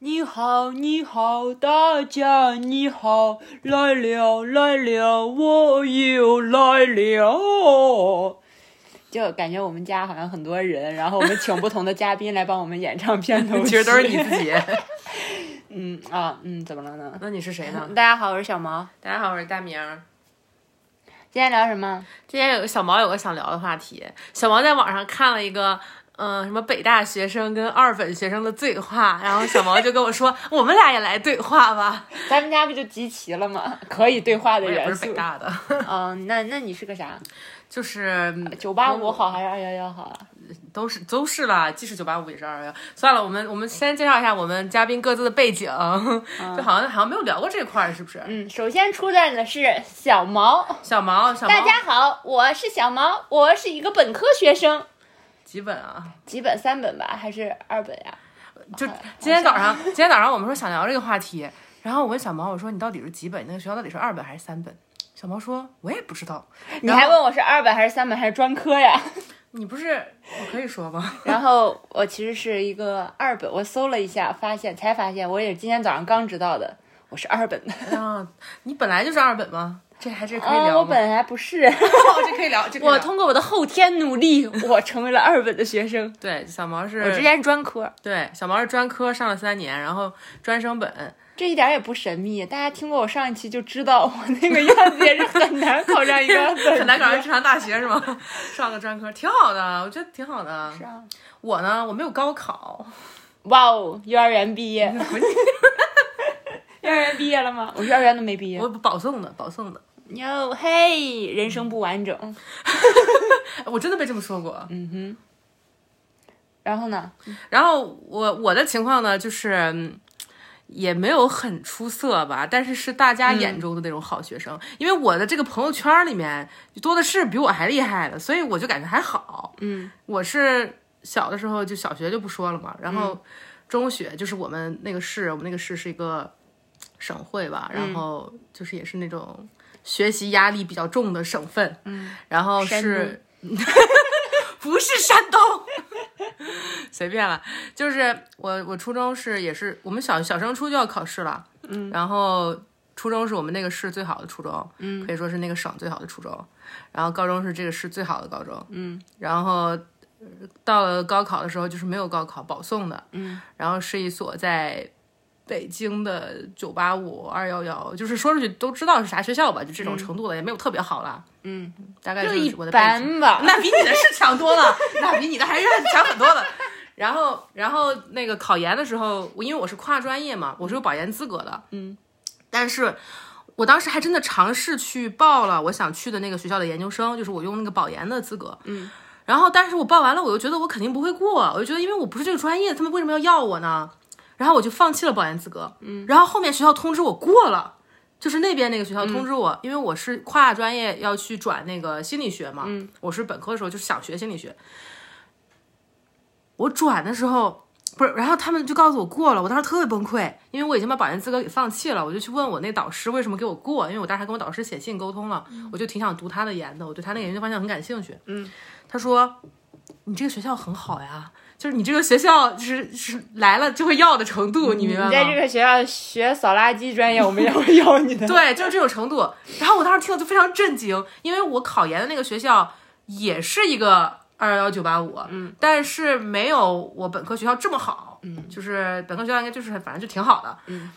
你好，你好，大家你好，来了来了，我又来了。就感觉我们家好像很多人，然后我们请不同的嘉宾来帮我们演唱片头曲，其实都是你自己。嗯啊嗯，怎么了呢？那你是谁呢？大家好，我是小毛。大家好，我是大明。今天聊什么？今天有个小毛有个想聊的话题。小毛在网上看了一个，嗯，什么北大学生跟二本学生的对话，然后小毛就跟我说，我们俩也来对话吧。咱们家不就集齐了吗？可以对话的元素。不是北大的。嗯，那那你是个啥？就是九八五好还是二幺幺好啊？都是都是啦，既是九八五也是二幺幺。算了，我们我们先介绍一下我们嘉宾各自的背景，就好像好像没有聊过这块，是不是？嗯，首先出战的是小毛，小毛，小毛。大家好，我是小毛，我是一个本科学生。几本啊？几本？三本吧，还是二本呀？就今天早上，今天早上我们说想聊这个话题，然后我问小毛，我说你到底是几本？那个学校到底是二本还是三本？小毛说：“我也不知道。”你还问我是二本还是三本还是专科呀？你不是我可以说吗？然后我其实是一个二本，我搜了一下，发现才发现我也是今天早上刚知道的，我是二本的。啊，你本来就是二本吗？这还是可以聊吗？我本来不是，这可以聊。我通过我的后天努力，我成为了二本的学生。对，小毛是，我之前是专科。对，小毛是专科上了三年，然后专升本。这一点也不神秘，大家听过我上一期就知道，我那个样子也是很难考上一个 很难考上正常大学是吗？上个专科挺好的，我觉得挺好的。是啊，我呢，我没有高考。哇哦，幼儿园毕业。幼儿园毕业了吗？我幼儿园都没毕业。我保送的，保送的。哟嘿，人生不完整。我真的被这么说过。嗯哼。然后呢？然后我我的情况呢，就是。也没有很出色吧，但是是大家眼中的那种好学生。因为我的这个朋友圈里面多的是比我还厉害的，所以我就感觉还好。嗯，我是小的时候就小学就不说了嘛，然后中学就是我们那个市，我们那个市是一个省会吧，然后就是也是那种学习压力比较重的省份。嗯，然后是。不是山东，随便了。就是我，我初中是也是我们小小升初就要考试了，嗯，然后初中是我们那个市最好的初中，嗯，可以说是那个省最好的初中，然后高中是这个市最好的高中，嗯，然后到了高考的时候就是没有高考保送的，嗯，然后是一所在。北京的九八五二幺幺，就是说出去都知道是啥学校吧，就这种程度的，也没有特别好了。嗯，大概就是我的班吧。那比你的是强多了，那比你的还是强很多的。然后，然后那个考研的时候，我因为我是跨专业嘛，我是有保研资格的。嗯，但是我当时还真的尝试去报了我想去的那个学校的研究生，就是我用那个保研的资格。嗯，然后，但是我报完了，我又觉得我肯定不会过，我就觉得因为我不是这个专业，他们为什么要要我呢？然后我就放弃了保研资格，嗯，然后后面学校通知我过了，就是那边那个学校通知我，因为我是跨专业要去转那个心理学嘛，嗯，我是本科的时候就想学心理学，我转的时候不是，然后他们就告诉我过了，我当时特别崩溃，因为我已经把保研资格给放弃了，我就去问我那导师为什么给我过，因为我当时还跟我导师写信沟通了，我就挺想读他的研的，我对他那个研究方向很感兴趣，嗯，他说你这个学校很好呀。就是你这个学校，就是是来了就会要的程度，你明白吗？你在这个学校学扫垃圾专业，我们也会要你的。对，就是这种程度。然后我当时听了就非常震惊，因为我考研的那个学校也是一个二幺幺九八五，嗯，但是没有我本科学校这么好，嗯，就是本科学校应该就是反正就挺好的，嗯。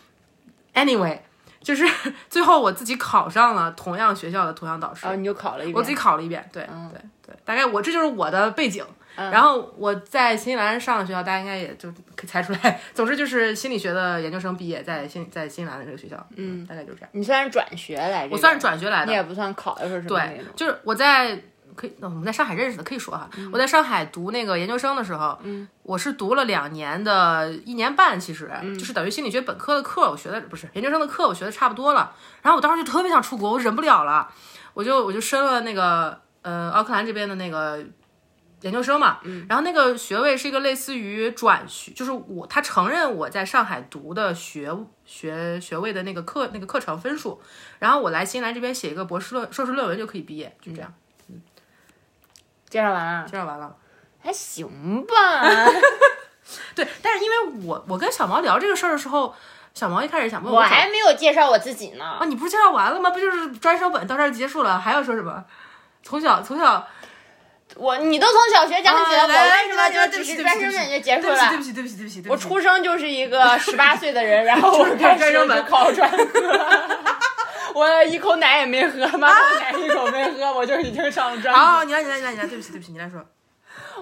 Anyway，就是 最后我自己考上了同样学校的同样导师，哦，你就考了一遍，我自己考了一遍，对，对，对，大概我这就是我的背景。然后我在新西兰上的学校，大家应该也就可以猜出来。总之就是心理学的研究生毕业，在新在新西兰的这个学校，嗯，大概就是这样。你算是转学来着？我算是转学来的，你也不算考的时候什么对，就是我在可以，我们在上海认识的，可以说哈。我在上海读那个研究生的时候，嗯，我是读了两年的一年半，其实就是等于心理学本科的课，我学的不是研究生的课，我学的差不多了。然后我当时就特别想出国，我忍不了了，我就我就申了那个呃奥克兰这边的那个。研究生嘛，嗯然后那个学位是一个类似于转学，就是我他承认我在上海读的学学学位的那个课那个课程分数，然后我来新西兰这边写一个博士论硕士论文就可以毕业，就这样。嗯介绍完了，介绍完了，还行吧。对，但是因为我我跟小毛聊这个事儿的时候，小毛一开始想问我我还没有介绍我自己呢啊，。你不是介绍完了吗？不就是专升本到这儿结束了，还要说什么？从小从小我你都从小学讲起了，我为什么就只是专升本就结束了不？起对不起对不起对不起，我出生就是一个 十八岁的人，然后我开始就考专科，我一口奶也没喝，妈妈奶一口没喝，我就已经上了专科。好，你来你来你来你来，对不起对不起，你来说。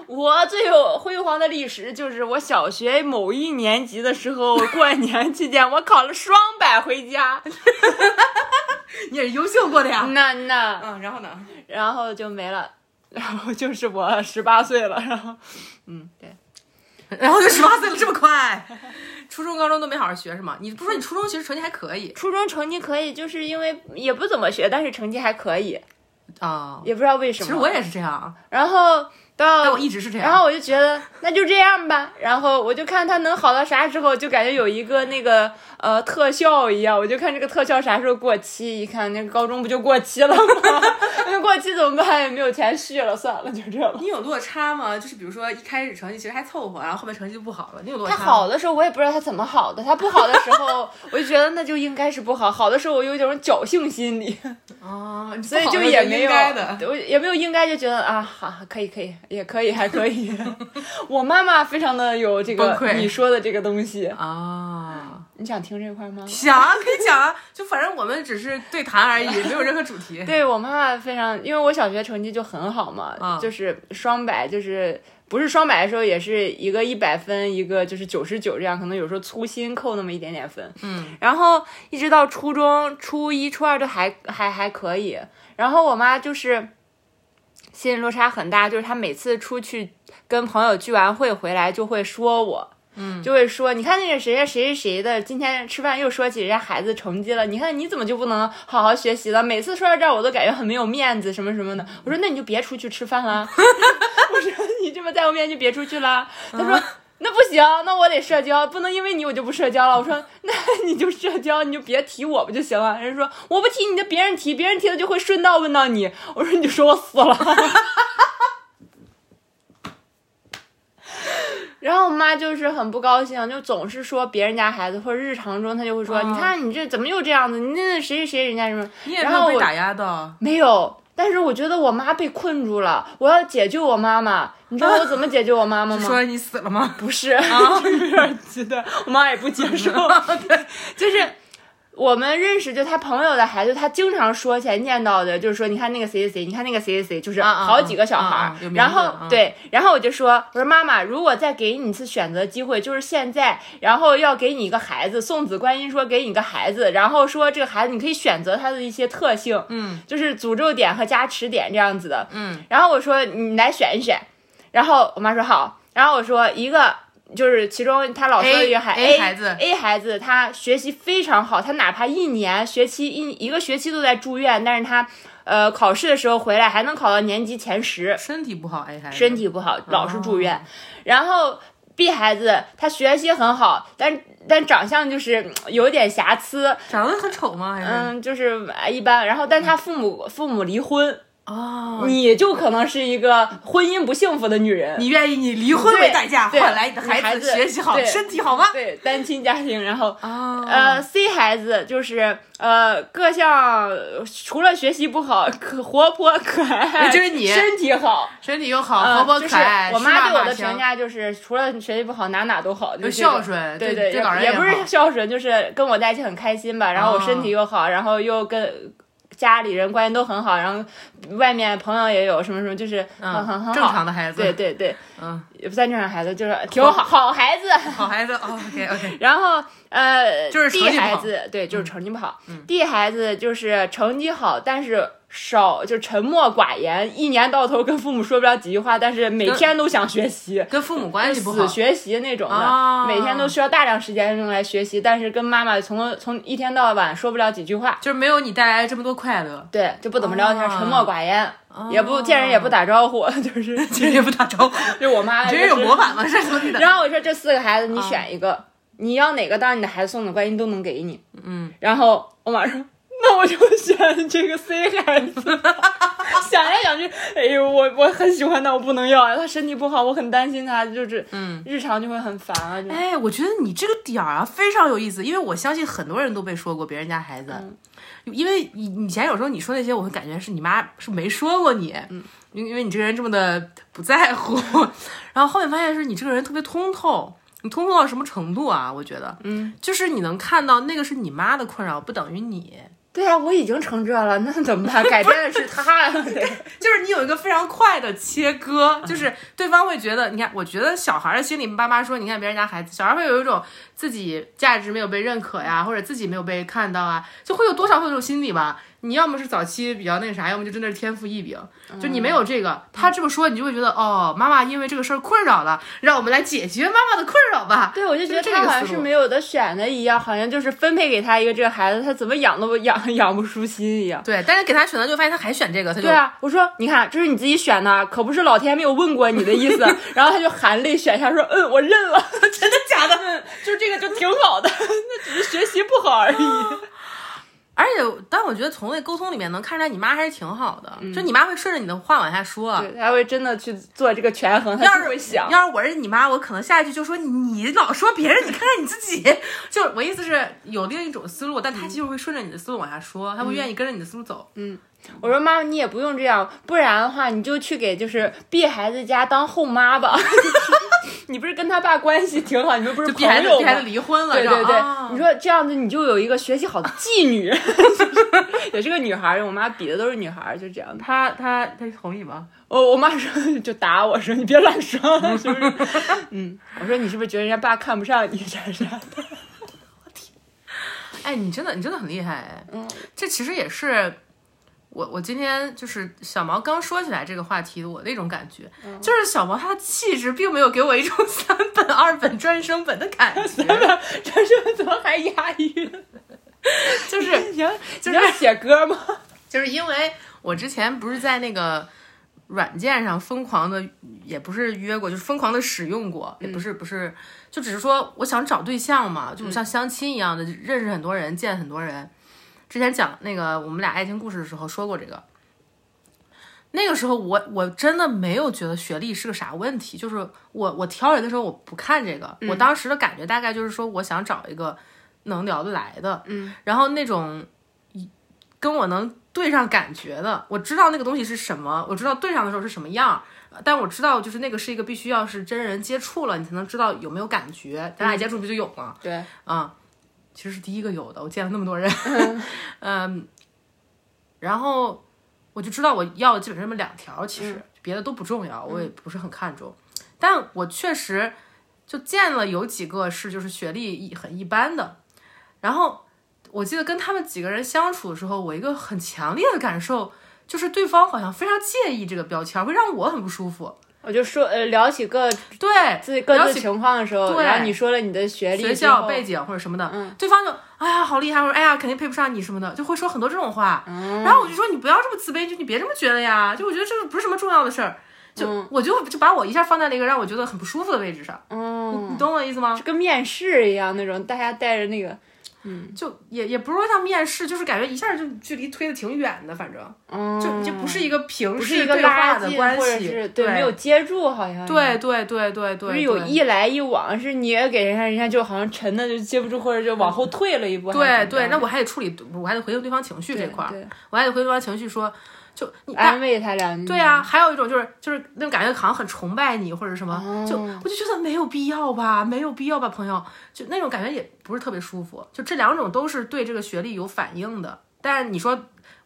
我最有辉煌的历史就是我小学某一年级的时候，过年期间我考了双百回家，你也是优秀过的呀。那那嗯，然后呢？然后就没了，然后就是我十八岁了，然后嗯对。然后就十八岁了，这么快？初中、高中都没好好学是吗？你不说你初中其实成绩还可以初中成绩可以，就是因为也不怎么学，但是成绩还可以，啊？也不知道为什么。其实我也是这样，然后到但我一直是这样。然后我就觉得那就这样吧，然后我就看他能好到啥时候，就感觉有一个那个呃特效一样，我就看这个特效啥时候过期，一看那个高中不就过期了吗？那过期怎么办？也没有钱续了，算了，就这样。你有落差吗？就是比如说一开始成绩其实还凑合，然后后面成绩就不好了，你有落他差他？好的时候我也不知道他怎么好的，他不好的时候我就觉得那就应该是不好，好的时候我有一种侥幸心理，啊，所以就就也没有应该的。我也没有应该就觉得啊，好可以可以也可以还可以。我妈妈非常的有这个你说的这个东西，啊，你想听这块吗？想啊可以讲啊，就反正我们只是对谈而已，没有任何主题。对我妈妈非常，因为我小学成绩就很好嘛，啊就是双百，就是不是双百的时候也是一个一百分，一个就是九十九这样，可能有时候粗心扣那么一点点分。嗯，然后一直到初中初一、初二都还还还可以。然后我妈就是心理落差很大，就是他每次出去跟朋友聚完会回来就会说我。嗯，就会说，你看那个谁谁谁谁谁的，今天吃饭又说起人家孩子成绩了，你看你怎么就不能好好学习了？每次说到这儿，我都感觉很没有面子，什么什么的。我说那你就别出去吃饭了，我说你这么在我面前就别出去了。他说。那不行，那我得社交，不能因为你我就不社交了。我说，那你就社交，你就别提我不就行了？人家说我不提你就别人提，别人提了就会顺道问到你。我说你就说我死了。然后我妈就是很不高兴，就总是说别人家孩子，或者日常中她就会说，哦你看你这怎么又这样子？你那谁谁谁人家什么？你也然后我没有被打压的。没有，但是我觉得我妈被困住了，我要解救我妈妈。你知道我怎么解救我妈妈吗？说你死了吗？不是，就是有点极端，我妈也不接受。对，就是我们认识就他朋友的孩子，他经常说起来念叨的，就是说你看那个谁谁谁，你看那个谁谁谁，就是好几个小孩儿。然后、啊。对，然后我就说，我说妈妈，如果再给你一次选择机会，就是现在，然后要给你一个孩子，送子观音说给你一个孩子，然后说这个孩子你可以选择他的一些特性，嗯。就是诅咒点和加持点这样子的。嗯，然后我说你来选一选，然后我妈说好，然后我说一个就是其中他老说的一个孩 A- A 孩子 A 孩子他学习非常好，他哪怕一年学期一一个学期都在住院，但是他呃考试的时候回来还能考到年级前十，身体不好，A 孩子身体不好老是住院，哦然后。B 孩子他学习很好，但但长相就是嗯有点瑕疵，长得很丑吗？还是嗯，就是呃一般。然后，但他父母父母离婚，哦，你就可能是一个婚姻不幸福的女人。你愿意以离婚为代价对换来你的孩子学习好、对身体好吗？对单亲家庭，然后哦呃，C 孩子就是呃各项除了学习不好，可活泼可爱，就是你身体好，身体又好，呃活泼可爱，我妈对我的评价就是，除了学习不好，哪哪都好，就孝顺对对，也不是孝顺，就是跟我在一起很开心吧。然后我身体又好，然后又跟家里人关系都很好，然后外面朋友也有什么什么，就是很很很好，正常的孩子。对对对，嗯，也不算正常孩子，就是挺好好孩子。好孩子哦，OK OK，然后呃，就是成 D 孩子对，就是成绩不好。D 孩子就是成绩好，但是少就沉默寡言，一年到头跟父母说不了几句话，但是每天都想学习。跟父母关系不好。死，学习那种的，啊。每天都需要大量时间用来学习，但是跟妈妈从从一天到晚说不了几句话，就是没有你带来这么多快乐，对，就不怎么聊天，啊沉默寡言，也不见人也不打招呼，就是见人也不打招呼，就我妈这人有模板吗？这兄弟的？然后我说这四个孩子你选一个，你要哪个当你的孩子送的观音都能给你。嗯，然后我妈说，那我就选这个 C 孩子。想来想去，哎呦，我我很喜欢他，我不能要啊！他身体不好，我很担心他，就是嗯，日常就会很烦啊。就哎，我觉得你这个点儿啊非常有意思，因为我相信很多人都被说过别人家孩子，因为以以前有时候你说那些，我会感觉是你妈是没说过你，嗯，因因为你这个人这么的不在乎，然后后面发现是你这个人特别通透。你通透到什么程度啊？我觉得，嗯，就是你能看到那个是你妈的困扰，不等于你。对啊，我已经成这了，那怎么办？改变的是他 呀。就是你有一个非常快的切割，就是对方会觉得，你看，我觉得小孩的心里，爸妈说，你看别人家孩子，小孩会有一种自己价值没有被认可呀，或者自己没有被看到啊，就会有多少会有这种心理吧。你要么是早期比较那啥，要么就真的是天赋异禀，就你没有这个，他这么说，你就会觉得哦，妈妈因为这个事儿困扰了，让我们来解决妈妈的困扰吧。对，我就觉得他好像是没有的选的一样，好像就是分配给他一个这个孩子，他怎么养都养养不舒心一样。对，但是给他选择就发现他还选这个，他就对啊，我说你看这是你自己选的，可不是老天没有问过你的意思。然后他就含泪选下说，嗯，我认了，真的假的？就这个就挺好的，那只是学习不好而已。而且，但我觉得从那沟通里面能看出来，你妈还是挺好的。就你妈会顺着你的话往下说，对，她会真的去做这个权衡。要是会想，要是我是你妈，我可能下一句就说你老说别人，你看看你自己。就我意思是有另一种思路，但她其实会顺着你的思路往下说，她会愿意跟着你的思路走。嗯。我说妈妈，你也不用这样，不然的话，你就去给就是 B 孩子家当后妈吧。你不是跟他爸关系挺好，你们不是朋友吗？孩子离婚了，对对对。你说这样子，你就有一个学习好的妓女，也是个女孩。我妈比的都是女孩，就这样。她她她同意吗？我我妈说就打我说你别乱说，是不是？嗯，我说你是不是觉得人家爸看不上你啥啥的？我天！哎，你真的你真的很厉害。嗯，这其实也是。我我今天就是小毛刚说起来这个话题，我那种感觉，就是小毛他的气质并没有给我一种三本二本专升本的感觉，三本专升本怎么还押韵？就是就是写歌吗？就是因为我之前不是在那个软件上疯狂的，也不是约过，就是疯狂的使用过，也不是不是，就只是说我想找对象嘛，就像相亲一样的，认识很多人，见很多人。之前讲那个我们俩爱情故事的时候说过这个，那个时候我我真的没有觉得学历是个啥问题，就是我我挑人的时候我不看这个，我当时的感觉大概就是说我想找一个能聊得来的，嗯，然后那种跟我能对上感觉的，我知道那个东西是什么，我知道对上的时候是什么样，但我知道就是那个是一个必须要是真人接触了，你才能知道有没有感觉，咱俩接触不就有吗？对，啊。其实是第一个有的，我见了那么多人，嗯，然后我就知道我要的基本上这么两条，其实别的都不重要，我也不是很看重，但我确实就见了有几个是就是学历一很一般的，然后我记得跟他们几个人相处的时候，我一个很强烈的感受就是对方好像非常介意这个标签，会让我很不舒服。我就说，呃，聊起各对自己各自情况的时候，然后你说了你的学历、学校背景或者什么的，对方就哎呀好厉害，或者哎呀肯定配不上你什么的，就会说很多这种话。然后我就说你不要这么自卑，就你别这么觉得呀。就我觉得这个不是什么重要的事儿，就我就就把我一下放在了一个让我觉得很不舒服的位置上。嗯，你懂我意思吗？就跟面试一样那种，大家带着那个。嗯，就也也不是说像面试，就是感觉一下就距离推的挺远的，反正，就就不是一个平视对话的关系，对，没有接住，好像，对对对对对，不是有一来一往，是你也给人家，人家就好像沉的就接不住，或者就往后退了一步，对对，那我还得处理，我还得回应对方情绪这块儿，我还得回应对方情绪说。就你安慰他两句，对啊，还有一种就是就是那种感觉，好像很崇拜你或者什么，就我就觉得没有必要吧，没有必要吧，朋友，就那种感觉也不是特别舒服。就这两种都是对这个学历有反应的，但是你说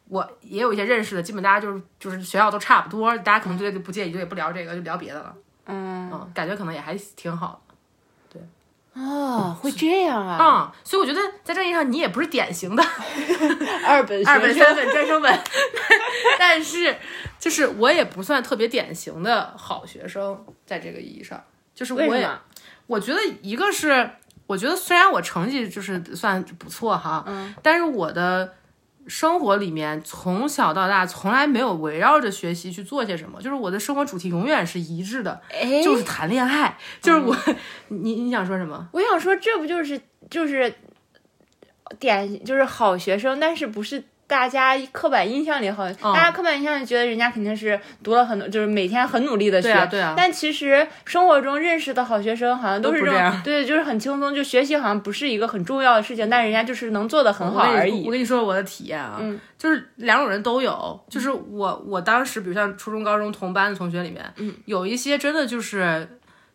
我也有一些认识的，基本大家就是就是学校都差不多，大家可能就不介意，就也不聊这个，就聊别的了。嗯嗯，感觉可能也还挺好。哦，会这样啊！啊，所以我觉得在这意义上，你也不是典型的 二本、二本、三本专升本，但是就是我也不算特别典型的好学生，在这个意义上，就是我也，我觉得一个是，我觉得虽然我成绩就是算不错哈，嗯，但是我的。生活里面从小到大从来没有围绕着学习去做些什么，就是我的生活主题永远是一致的，就是谈恋爱。就是我，你你想说什么？我想说，这不就是就是典就是好学生，但是不是大家刻板印象里好，大家刻板印象里觉得人家肯定是读了很多，就是每天很努力的学。对啊对啊但其实生活中认识的好学生好像都是种这样对，就是很轻松，就学习好像不是一个很重要的事情，但人家就是能做的很好而已我。跟你说我的体验啊，嗯就是两种人都有，就是我我当时，比如像初中、高中同班的同学里面，嗯，有一些真的就是。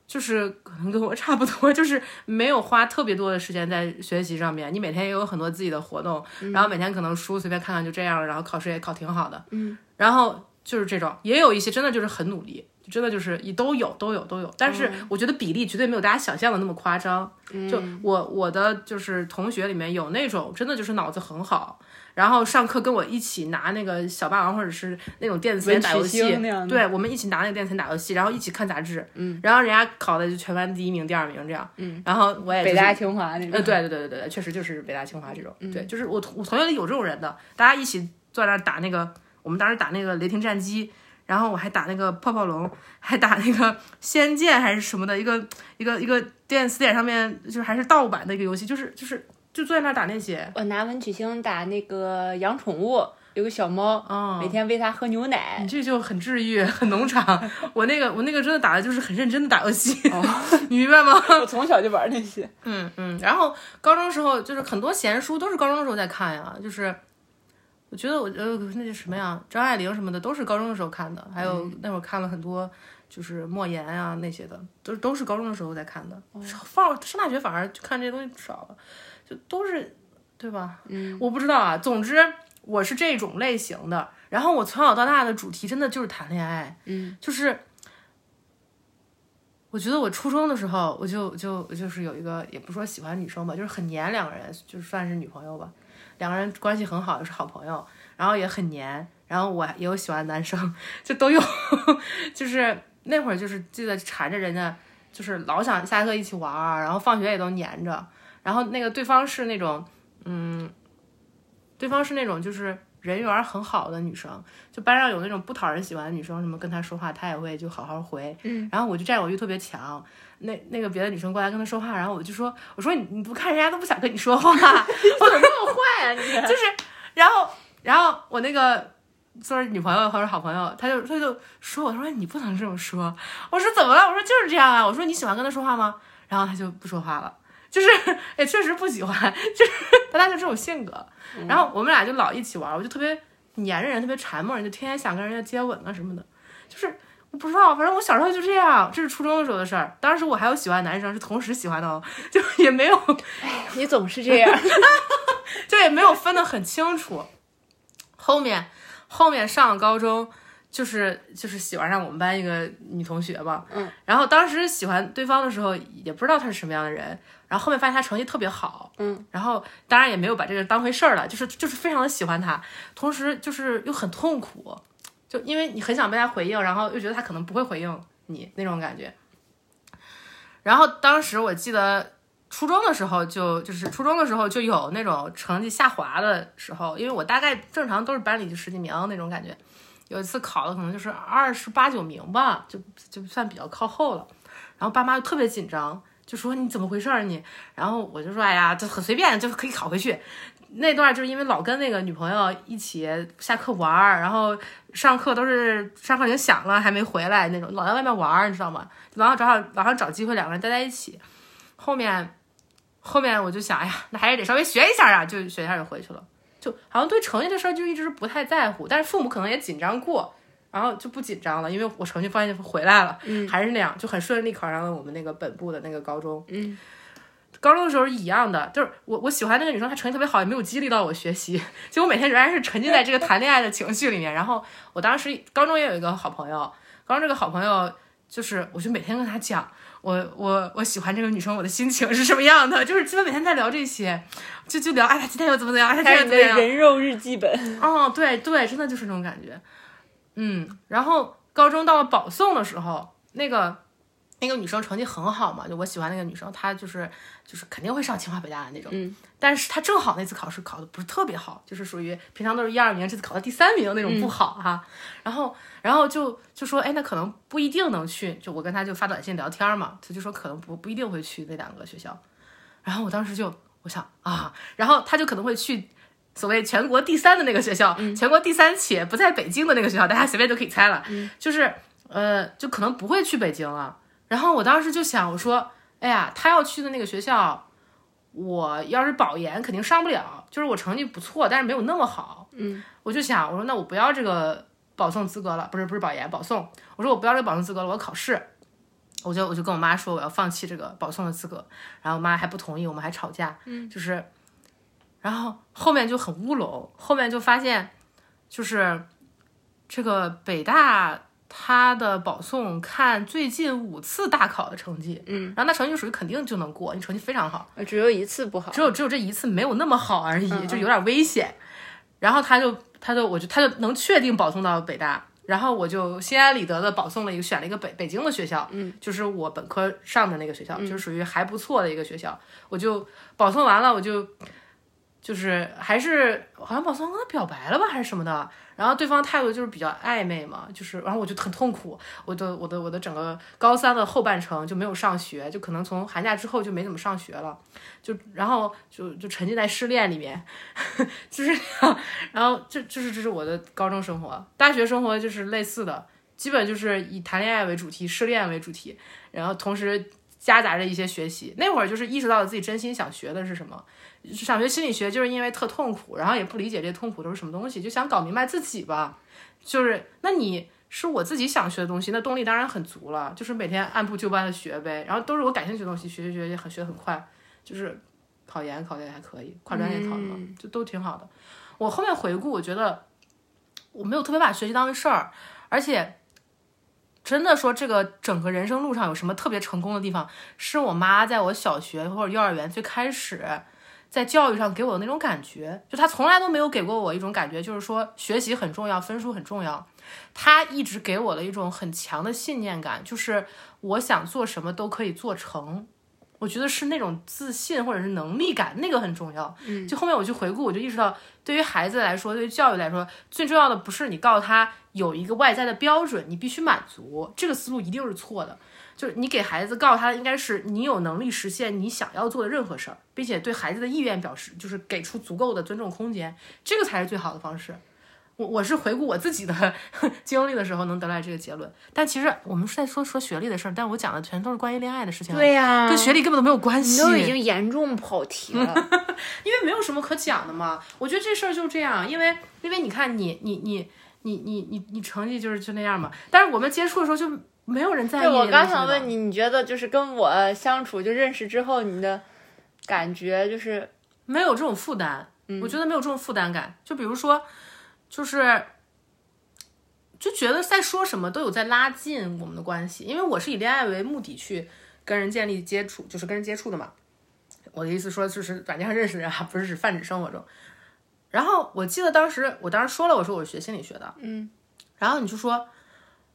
就是可能跟我差不多，就是没有花特别多的时间在学习上面。你每天也有很多自己的活动，然后每天可能书随便看看就这样了，然后考试也考挺好的，嗯，然后就是这种，也有一些真的就是很努力，真的就是也都有都有都有，但是我觉得比例绝对没有大家想象的那么夸张。就我我的就是同学里面有那种真的就是脑子很好，然后上课跟我一起拿那个小霸王或者是那种电子琴打游戏对我们一起拿那个电子琴打游戏，然后一起看杂志，嗯，然后人家考的就全班第一名、第二名这样，嗯，然后我也、就是、北大、清华那呃，种。对对对对对对，确实就是北大清华这种，对，就是我我同学里有这种人的，大家一起坐在那儿打那个，我们当时打那个雷霆战机，然后我还打那个泡泡龙，还打那个仙剑还是什么的一个一个一个电死点上面就是还是盗版的一个游戏，就是就是就坐在那儿打那些，我拿文曲星打那个养宠物，有个小猫，嗯每天喂它喝牛奶你。这就很治愈，很农场。我那个我那个真的打的就是很认真的打游戏，你明白吗？我从小就玩那些。嗯嗯，然后高中时候就是很多闲书都是高中的时候在看呀，就是我觉得我呃那叫什么呀，张爱玲什么的都是高中的时候看的，还有那会儿看了很多就是莫言啊那些的，都都是高中的时候在看的。放上大学反而就看这些东西少了，就都是对吧？嗯，我不知道啊，总之我是这种类型的。然后我从小到大的主题真的就是谈恋爱，嗯，就是。我觉得我初中的时候，我就就就是有一个，也不说喜欢女生吧，就是很黏两个人，就算是女朋友吧。两个人关系很好，又是好朋友，然后也很黏。然后我也有喜欢的男生，就都有。就是那会儿就是记得缠着人家，就是老想下课一起玩儿，然后放学也都黏着。然后那个对方是那种，嗯，对方是那种就是人缘很好的女生，就班上有那种不讨人喜欢的女生，什么跟她说话，她也会就好好回。嗯，然后我就占有欲特别强。那那个别的女生过来跟他说话，然后我就说，我说你你不看人家都不想跟你说话，我怎么那么坏啊你？就是，然后然后我那个就是女朋友或者好朋友，他就他就说我，他说你不能这么说，我说怎么了？我说就是这样啊，我说你喜欢跟他说话吗？然后他就不说话了，就是也确实不喜欢，就是他他就这种性格，然后我们俩就老一起玩，我就特别黏着人，特别馋摸人，就天天想跟人家接吻啊什么的，就是。我不知道，反正我小时候就这样，这是初中的时候的事儿。当时我还有喜欢的男生，是同时喜欢的哦，就也没有，你总是这样。就也没有分得很清楚。后面后面上了高中，就是就是喜欢上我们班一个女同学吧，嗯，然后当时喜欢对方的时候，也不知道她是什么样的人，然后后面发现她成绩特别好，嗯，然后当然也没有把这个当回事儿了，就是就是非常的喜欢她，同时就是又很痛苦，就因为你很想被他回应，然后又觉得他可能不会回应你那种感觉。然后当时我记得初中的时候就就是初中的时候就有那种成绩下滑的时候，因为我大概正常都是班里就十几名那种感觉，有一次考的可能就是二十八九名吧，就就算比较靠后了。然后爸妈就特别紧张，就说你怎么回事儿你？然后我就说哎呀，就很随便，就可以考回去。那段就是因为老跟那个女朋友一起下课玩儿，然后上课都是上课铃响了还没回来那种，老在外面玩儿，你知道吗？然后找老想找机会两个人待在一起。后面后面我就想，哎呀，那还是得稍微学一下啊，就学一下就回去了。就好像对成绩这事儿就一直不太在乎，但是父母可能也紧张过，然后就不紧张了，因为我成绩发现回来了，还是那样，就很顺利考上了我们那个本部的那个高中。嗯，高中的时候是一样的，就是我我喜欢那个女生，她成绩特别好，也没有激励到我学习，就我每天仍然是沉浸在这个谈恋爱的情绪里面。然后我当时高中也有一个好朋友，高中这个好朋友就是，我就每天跟他讲。我我我喜欢这个女生，我的心情是什么样的？就是基本每天在聊这些，就就聊，哎，她今天又怎么怎么样，哎，她今开始你的天又怎么样？人肉日记本。哦，对对，真的就是那种感觉。嗯，然后高中到了保送的时候，那个那个女生成绩很好嘛，就我喜欢那个女生，她就是就是肯定会上清华北大的那种。嗯，但是她正好那次考试考的不是特别好，就是属于平常都是一二名，这次考到第三名那种不好哈、然后然后就就说，哎，那可能不一定能去。就我跟她就发短信聊天嘛，她就说可能不不一定会去那两个学校。然后我当时就我想啊，然后她就可能会去。所谓全国第三的那个学校，全国第三且不在北京的那个学校，大家随便就可以猜了，就是呃，就可能不会去北京了。然后我当时就想，我说，哎呀，他要去的那个学校，我要是保研肯定上不了，就是我成绩不错，但是没有那么好。嗯，我就想，我说那我不要这个保送资格了，不是不是保研保送，我说我不要这个保送资格了，我要考试。我就我就跟我妈说我要放弃这个保送的资格，然后我妈还不同意，我们还吵架，嗯，就是，然后后面就很乌龙，后面就发现，就是这个北大它的保送看最近五次大考的成绩，嗯，然后那成绩就属于肯定就能过，你成绩非常好，呃只有一次不好。只有只有这一次没有那么好而已，嗯就有点危险。然后他就他就我就他就能确定保送到北大，然后我就心安理得的保送了一个选了一个北北京的学校，嗯，就是我本科上的那个学校，就是属于还不错的一个学校。我就保送完了，我就就是还是好像保送跟他表白了吧，还是什么的。然后对方态度就是比较暧昧嘛，就是然后我就很痛苦，我的我的我的整个高三的后半程就没有上学，就可能从寒假之后就没怎么上学了。就然后就就沉浸在失恋里面，就是。然后这就是这是我的高中生活，大学生活就是类似的，基本就是以谈恋爱为主题，失恋为主题，然后同时夹杂着一些学习。那会儿就是意识到了自己真心想学的是什么，想学心理学就是因为特痛苦，然后也不理解这痛苦都是什么东西，就想搞明白自己吧。就是那你。是我自己想学的东西，那动力当然很足了，就是每天按部就班的学呗，然后都是我感兴趣的东西，学学学也很学很快，就是考研考的也还可以，跨专业考的嘛，就都挺好的。我后面回顾，我觉得我没有特别把学习当回事儿，而且真的说这个整个人生路上有什么特别成功的地方，是我妈在我小学或者幼儿园最开始在教育上给我的那种感觉，就他从来都没有给过我一种感觉，就是说学习很重要，分数很重要。他一直给我的一种很强的信念感，就是我想做什么都可以做成。我觉得是那种自信或者是能力感，那个很重要。嗯，就后面我去回顾，我就意识到，对于孩子来说，对于教育来说，最重要的不是你告诉他有一个外在的标准，你必须满足，这个思路一定是错的。就是你给孩子告诉他，应该是你有能力实现你想要做的任何事儿，并且对孩子的意愿表示，就是给出足够的尊重空间，这个才是最好的方式。我我是回顾我自己的 经历的时候能得来这个结论，但其实我们是在说说学历的事儿，但我讲的全都是关于恋爱的事情，对呀、跟学历根本都没有关你系。都已经严重跑题了。因为没有什么可讲的嘛。我觉得这事儿就这样，因为因为你看你你你你你你你成绩就是就那样嘛。但是我们接触的时候就没有人在意。对，我刚想问，你，你觉得就是跟我相处就认识之后，你的感觉就是没有这种负担，我觉得没有这种负担感。就比如说，就是。就觉得在说什么都有在拉近我们的关系，因为我是以恋爱为目的去跟人建立接触，就是跟人接触的嘛。我的意思说，就是软件上认识的人还，不是指泛指生活中。然后我记得当时，我当时说了，我说我是学心理学的，嗯，然后你就说，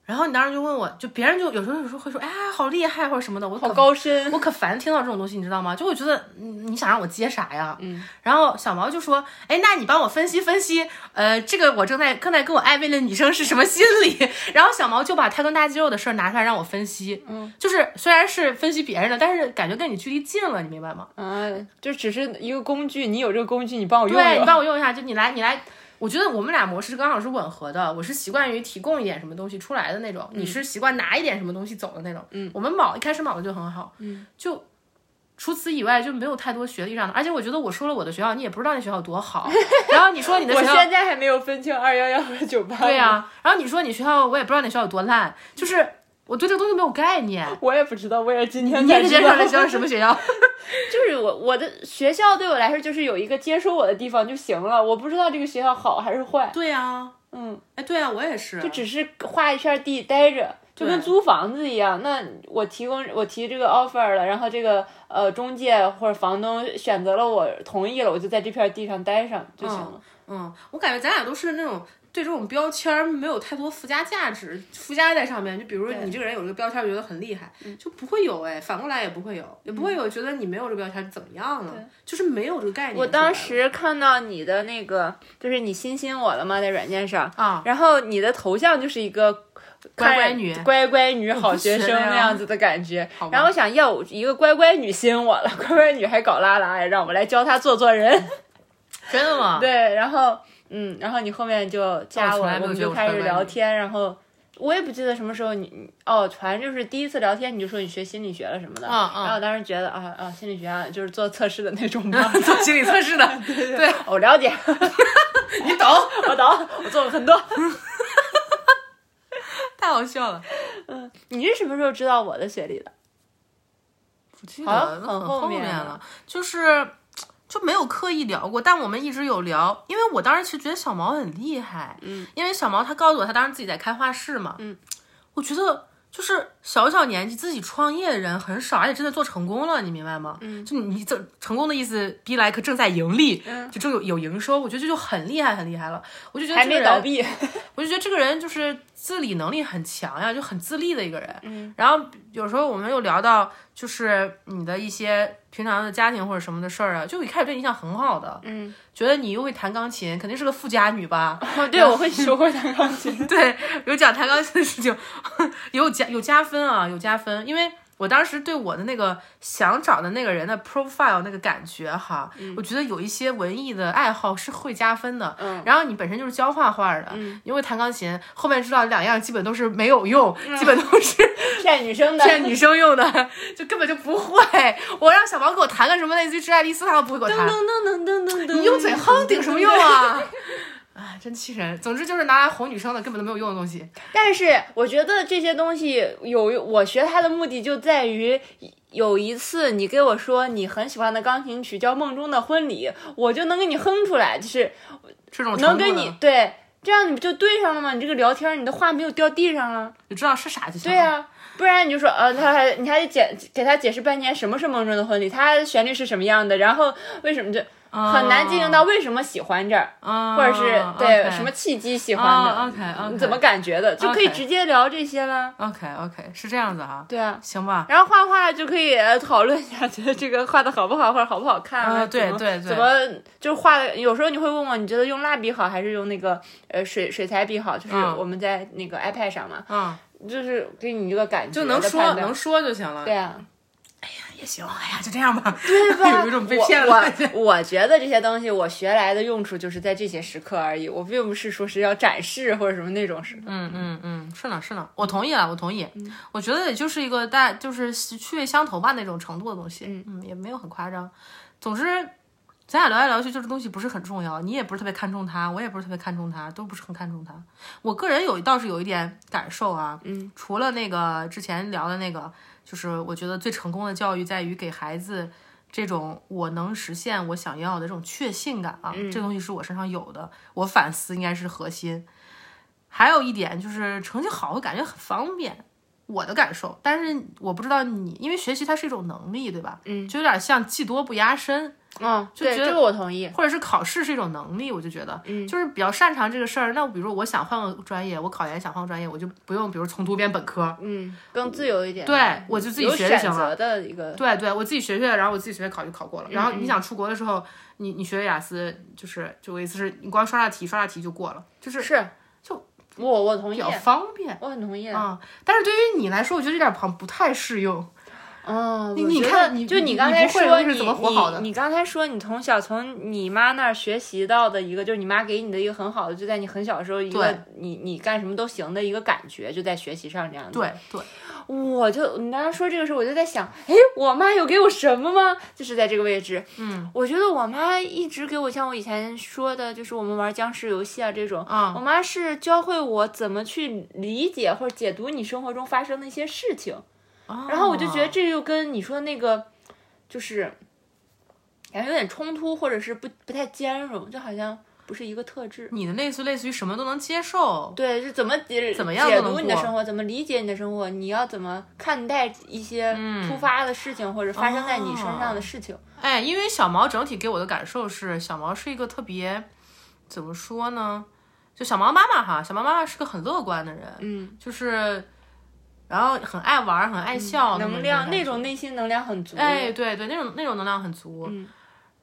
然后你当时就问我，就别人就有时候有时候会说，哎，好厉害或者什么的，我好高深。我可烦听到这种东西，你知道吗？就我觉得嗯你想让我接啥呀？嗯。然后小毛就说：“哎，那你帮我分析分析，呃，这个我正在正在跟我暧昧的女生是什么心理？” 然后小毛就把开臀大肌肉的事儿拿出来让我分析。嗯。就是虽然是分析别人的，但是感觉跟你距离近了，你明白吗？嗯，就只是一个工具，你有这个工具，你帮我用对你。帮我用一下，就你来你来。我觉得我们俩模式刚好是吻合的，我是习惯于提供一点什么东西出来的那种，你是习惯拿一点什么东西走的那种。嗯，我们卯一开始卯的就很好。嗯，就除此以外就没有太多学历上的，而且我觉得我说了我的学校，你也不知道那学校有多好。然后你说你的我学校，我现在还没有分清二幺幺和九八。对呀、然后你说你学校，我也不知道那学校有多烂，就是我对这个东西没有概念。我也不知道，我也今天你介才知道绍那学校是什么学校？就是我我的学校对我来说就是有一个接收我的地方就行了，我不知道这个学校好还是坏，对呀、嗯，哎，对呀、我也是。就只是画一片地待着，就跟租房子一样。那我提供我提这个 offer 了，然后这个呃中介或者房东选择了我同意了，我就在这片地上待上就行了。嗯，我感觉咱俩都是那种对这种标签儿没有太多附加价值，附加在上面。就比如说你这个人有这个标签儿，觉得很厉害，就不会有哎，反过来也不会有，也不会有觉得你没有这个标签怎么样了，就是没有这个概念。我当时看到你的那个，就是你新新我了吗？在软件上，啊，然后你的头像就是一个乖乖女乖乖女好学生那样子的感觉然后我想要一个乖乖女吸引我了，乖乖女还搞拉拉呀，让我来教她做做人。真的吗？对，然后嗯，然后你后面就加我，我们就开始聊天，然后我也不记得什么时候你你哦，反正就是第一次聊天你就说你学心理学了什么的，嗯嗯。然后我当时觉得啊啊，心理学啊就是做测试的那种吧，做心理测试的，对，对,对。我了解，你懂，我懂，我做了很多。太好笑了。嗯你是什么时候知道我的学历的？不记好像得很后后面了了，就是就没有刻意聊过，但我们一直有聊，因为我当时其实觉得小毛很厉害，嗯，因为小毛他告诉我他当时自己在开画室嘛，嗯，我觉得就是小小年纪自己创业的人很少，而且真的做成功了，你明白吗？嗯，就你这成功的意思，be like 正在盈利，嗯就正有有营收，我觉得这就很厉害很厉害了，我就觉得还没倒闭。我就觉得这个人就是自理能力很强呀，就很自立的一个人。嗯，然后有时候我们又聊到，就是你的一些平常的家庭或者什么的事儿啊，就一开始对你印象很好的，嗯，觉得你又会弹钢琴，肯定是个富家女吧？哦，对，我会学会弹钢琴。对，有讲弹钢琴的事情，有加有加分啊，有加分，因为。我当时对我的那个想找的那个人的 profile 那个感觉哈，我觉得有一些文艺的爱好是会加分的。嗯，然后你本身就是教画画的，嗯，因为弹钢琴，后面知道两样基本都是没有用，基本都是 骗女生的。骗女生用的，就根本就不会。我让小王给我弹个什么类似于《致爱丽丝》，他都不会给我弹。噔噔噔噔噔噔。你用嘴哼顶什么用啊？哎，真气人！总之就是拿来哄女生的，根本都没有用的东西。但是我觉得这些东西有，我学它的目的就在于，有一次你给我说你很喜欢的钢琴曲叫《梦中的婚礼》，我就能给你哼出来，就是这种能跟你对，这样你不就对上了吗？你这个聊天，你的话没有掉地上啊，你知道是啥就行。对呀、不然你就说，呃，他还你还得解给他解释半天什么是梦中的婚礼，它的旋律是什么样的，然后为什么就很难进行到为什么喜欢这儿，嗯，或者是对 OK 什么契机喜欢的，哦，OK，OK。你怎么感觉的，就可以直接聊这些了。OK OK 是这样子哈。对啊，行吧。然后画画就可以呃讨论一下，觉得这个画的好不好，或者好不好看啊对对对。怎么就是画的，有时候你会问我，你觉得用蜡笔好还是用那个呃水水彩笔好？就是嗯。我们在那个 iPad 上嘛，嗯，就是给你一个感觉就能说能说就行了。对啊，也行。哎呀，就这样吧。对吧？有一种被骗了我我我觉得这些东西我学来的用处就是在这些时刻而已，我并不是说是要展示或者什么那种时刻。嗯嗯嗯，是呢是呢，我同意了，我同意。我觉得也就是一个大就是趣味相投吧那种程度的东西，嗯也没有很夸张。总之，咱俩聊来聊去，就是东西不是很重要，你也不是特别看重它，我也不是特别看重它，都不是很看重它。我个人有倒是有一点感受啊，嗯，除了那个之前聊的那个，就是我觉得最成功的教育在于给孩子。这种我能实现我想要的这种确信感啊，这东西是我身上有的，我反思应该是核心。还有一点就是成绩好，我感觉很方便，我的感受。但是我不知道你，因为学习它是一种能力，对吧？嗯，就有点像技多不压身，嗯，就，觉得这个我同意。或者是考试是一种能力，我就觉得，嗯就是比较擅长这个事儿。那比如说我想换个专业，我考研想换个专业，我就不用，比如从读编本科，嗯，更自由一点。对我就自己学就行了选择的一个。对对，我自己学学，然后我自己学学考就考过了。然后嗯你想出国的时候，你你学雅思，就是就我意思是你光刷刷题刷刷题就过了，就是是，就我我同意比较，方便。我很同意。啊、但是对于你来说，我觉得这点好像不太适用。嗯，你看就刚你不会才说你你你你刚才说你从小从你妈那儿学习到的一个，就是你妈给你的一个很好的，就在你很小的时候一个你你干什么都行的一个感觉，就在学习上这样子。对对，我就你刚刚说这个时候，我就在想，哎，我妈有给我什么吗？就是在这个位置，嗯我觉得我妈一直给我像我以前说的，就是我们玩僵尸游戏啊这种，啊我妈是教会我怎么去理解或者解读你生活中发生的一些事情。然后我就觉得哦这又跟你说的那个，就是感觉有点冲突，或者是不不太兼容，就好像不是一个特质。你的类似类似于什么都能接受，对，是怎么解怎么样解读你的生活，怎么理解你的生活，你要怎么看待一些嗯突发的事情、或者发生在你身上哦的事情。哎，因为小毛整体给我的感受是，小毛是一个特别怎么说呢？就小毛妈妈哈，小毛妈妈是个很乐观的人，嗯，就是然后很爱玩，很爱笑，能量那种内心能量很足。哎，对对，那种那种能量很足。嗯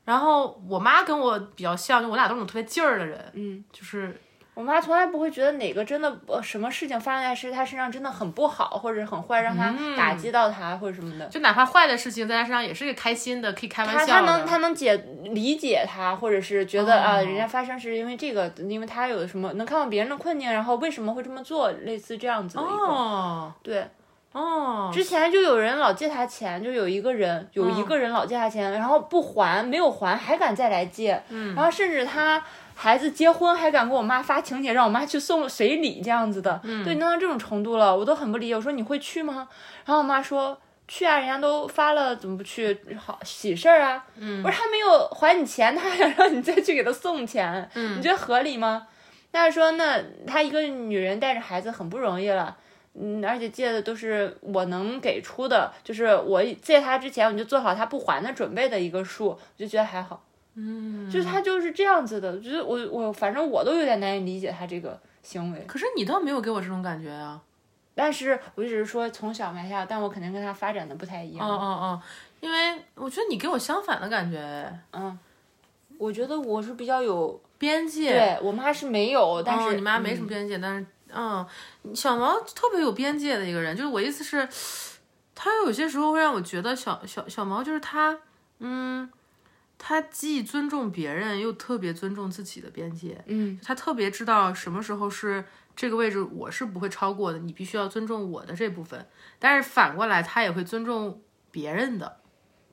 然后我妈跟我比较像，就我俩都是那种特别劲儿的人，嗯，就是我我妈从来不会觉得哪个真的呃什么事情发生在是她身上真的很不好或者很坏，让她打击到她或者什么的。就哪怕坏的事情在她身上也是个开心的，可以开玩她笑的。她能她能解理解她，或者是觉得啊、哦人家发生是因为这个，因为她有什么能看到别人的困境，然后为什么会这么做，类似这样子的一个。哦对，哦，之前就有人老借她钱，就有一个人有一个人老借她钱，然后不还，没有还，还敢再来借，然后甚至他孩子结婚还敢给我妈发请帖，让我妈去送随礼这样子的，对，弄到这种程度了，我都很不理解。我说你会去吗？然后我妈说。去啊，人家都发了，怎么不去？好喜事儿啊！嗯，我说他没有还你钱，他还让你再去给他送钱，嗯，你觉得合理吗？那说那她一个女人带着孩子很不容易了，嗯，而且借的都是我能给出的，就是我借她之前我就做好她不还的准备的一个数，我就觉得还好。嗯，就是她就是这样子的，我觉得我我反正我都有点难以理解她这个行为。可是你倒没有给我这种感觉啊。但是我只是说从小埋下，但我肯定跟她发展的不太一样。哦哦哦，因为我觉得你给我相反的感觉，嗯我觉得我是比较有，边界。对我妈是没有，但是、哦、你妈没什么边界，但是嗯，小毛特别有边界的一个人，就是我意思是，他有些时候会让我觉得小小小毛就是他，嗯，他既尊重别人，又特别尊重自己的边界，嗯，他特别知道什么时候是这个位置我是不会超过的，你必须要尊重我的这部分，但是反过来他也会尊重别人的。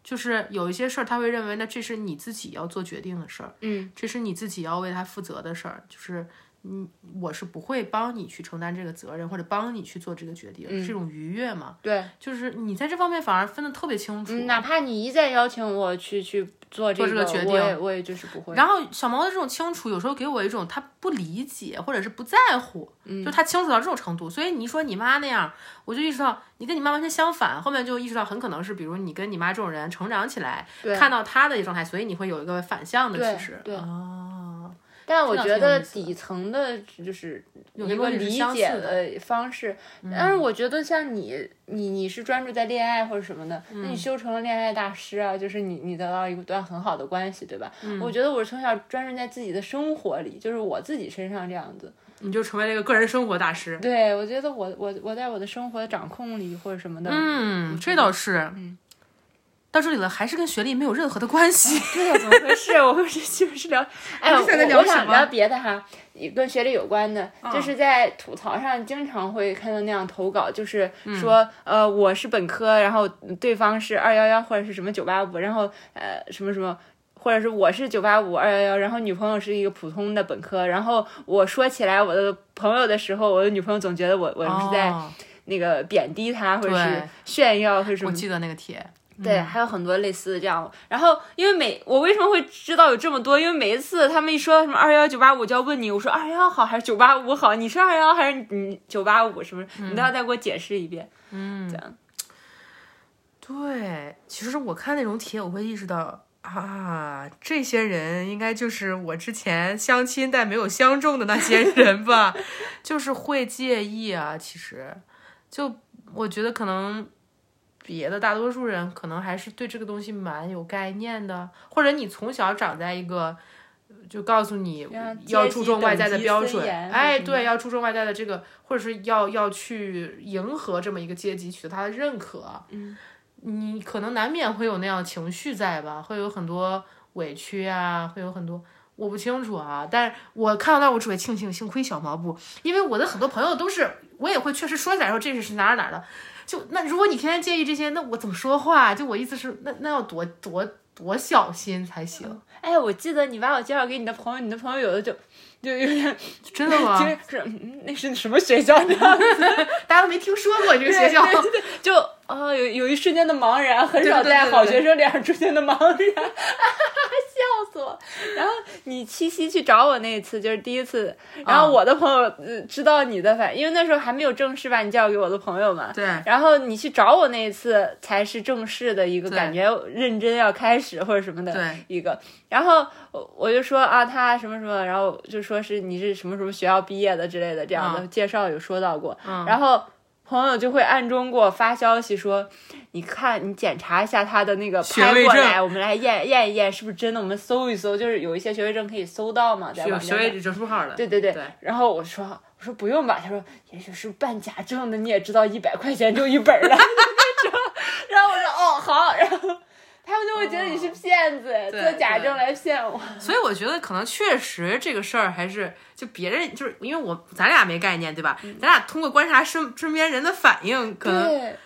就是有一些事儿，他会认为那这是你自己要做决定的事儿，嗯，这是你自己要为他负责的事儿，就是嗯，我是不会帮你去承担这个责任，或者帮你去做这个决定，是一种愉悦嘛？对，就是你在这方面反而分得特别清楚。嗯哪怕你一再邀请我去去做这个决定我也我也就是不会。然后小毛的这种清楚，有时候给我一种他不理解或者是不在乎，嗯就他清楚到这种程度。所以你说你妈那样，我就意识到你跟你妈完全相反。后面就意识到很可能是，比如你跟你妈这种人成长起来，看到他的状态，所以你会有一个反向的。其实对哦，但我觉得底层的就是有一个理解的的方式，但是我觉得像你，你你是专注在恋爱或者什么的，那你修成了恋爱大师啊，就是你你得到一段很好的关系，对吧？我觉得我是从小专注在自己的生活里，就是我自己身上这样子。你就成为了一个个人生活大师。对，我觉得我我我在我的生活的掌控里或者什么的，嗯，这倒是。嗯，到这里了，还是跟学历没有任何的关系。对呀，怎么回事？我们这期不是聊，哎，我们现在聊我想什么聊别的哈，也跟学历有关的，就是在吐槽上经常会看到那样投稿，就是说，呃，我是本科，然后对方是二幺幺或者是什么九八五，然后呃什么什么。或者是我是九八五二幺幺，然后女朋友是一个普通的本科，然后我说起来我的朋友的时候，我的女朋友总觉得我我是在哦那个贬低她，或者是炫耀，或者什么我记得那个帖。对，还有很多类似的这样。然后，因为每我为什么会知道有这么多？因为每一次他们一说什么二幺九八五，就要问你，我说二幺好还是九八五好？你是二幺还是你九八五？什么？你都要再给我解释一遍。嗯，这样。对，其实我看那种帖，我会意识到啊，这些人应该就是我之前相亲但没有相中的那些 人吧，就是会介意啊。其实，就我觉得可能别的大多数人可能还是对这个东西蛮有概念的，或者你从小长在一个。就告诉你要注重外在的标准，哎，对，要注重外在的这个，或者是要要去迎合这么一个阶级，取得他的认可。嗯，你可能难免会有那样的情绪在吧，会有很多委屈啊，会有很多，我不清楚啊。但是我看到那，我只会庆幸，幸亏小毛不，因为我的很多朋友都是，我也会确实说起来说这是哪儿哪儿的。就那如果你天天介意这些，那我怎么说话？就我意思是，那那要多多多小心才行。哎，我记得你把我介绍给你的朋友，你的朋友有的就就有点 真的吗？就是嗯那是什么学校？大家都没听说过这个学校，对对对就哦，有有一瞬间的茫然，很少在好学生脸上出现的茫然，笑死我。然后你七夕去找我那一次就是第一次，然后我的朋友、呃、知道你的反，因为那时候还没有正式把你介绍给我的朋友嘛。对。然后你去找我那一次才是正式的一个感觉，认真要开始或者什么的一个。然后我就说啊，他什么什么，然后就说是你是什么什么学校毕业的之类的这样的、嗯、介绍有说到过，嗯、然后。朋友就会暗中给我发消息说，你看你检查一下他的那个学位证拍过来，我们来验验一验是不是真的，我们搜一搜，就是有一些学位证可以搜到嘛，在网上。学位证书号的。对对对，对然后我说我说不用吧，他说也许是办假证的，你也知道一百块钱就一本儿了。然后我说哦好，然后他们就会觉得你是骗子，对做假证来骗我。所以我觉得可能确实这个事儿还是就别人就是因为我咱俩没概念对吧？咱俩通过观察身身边人的反应，可能对。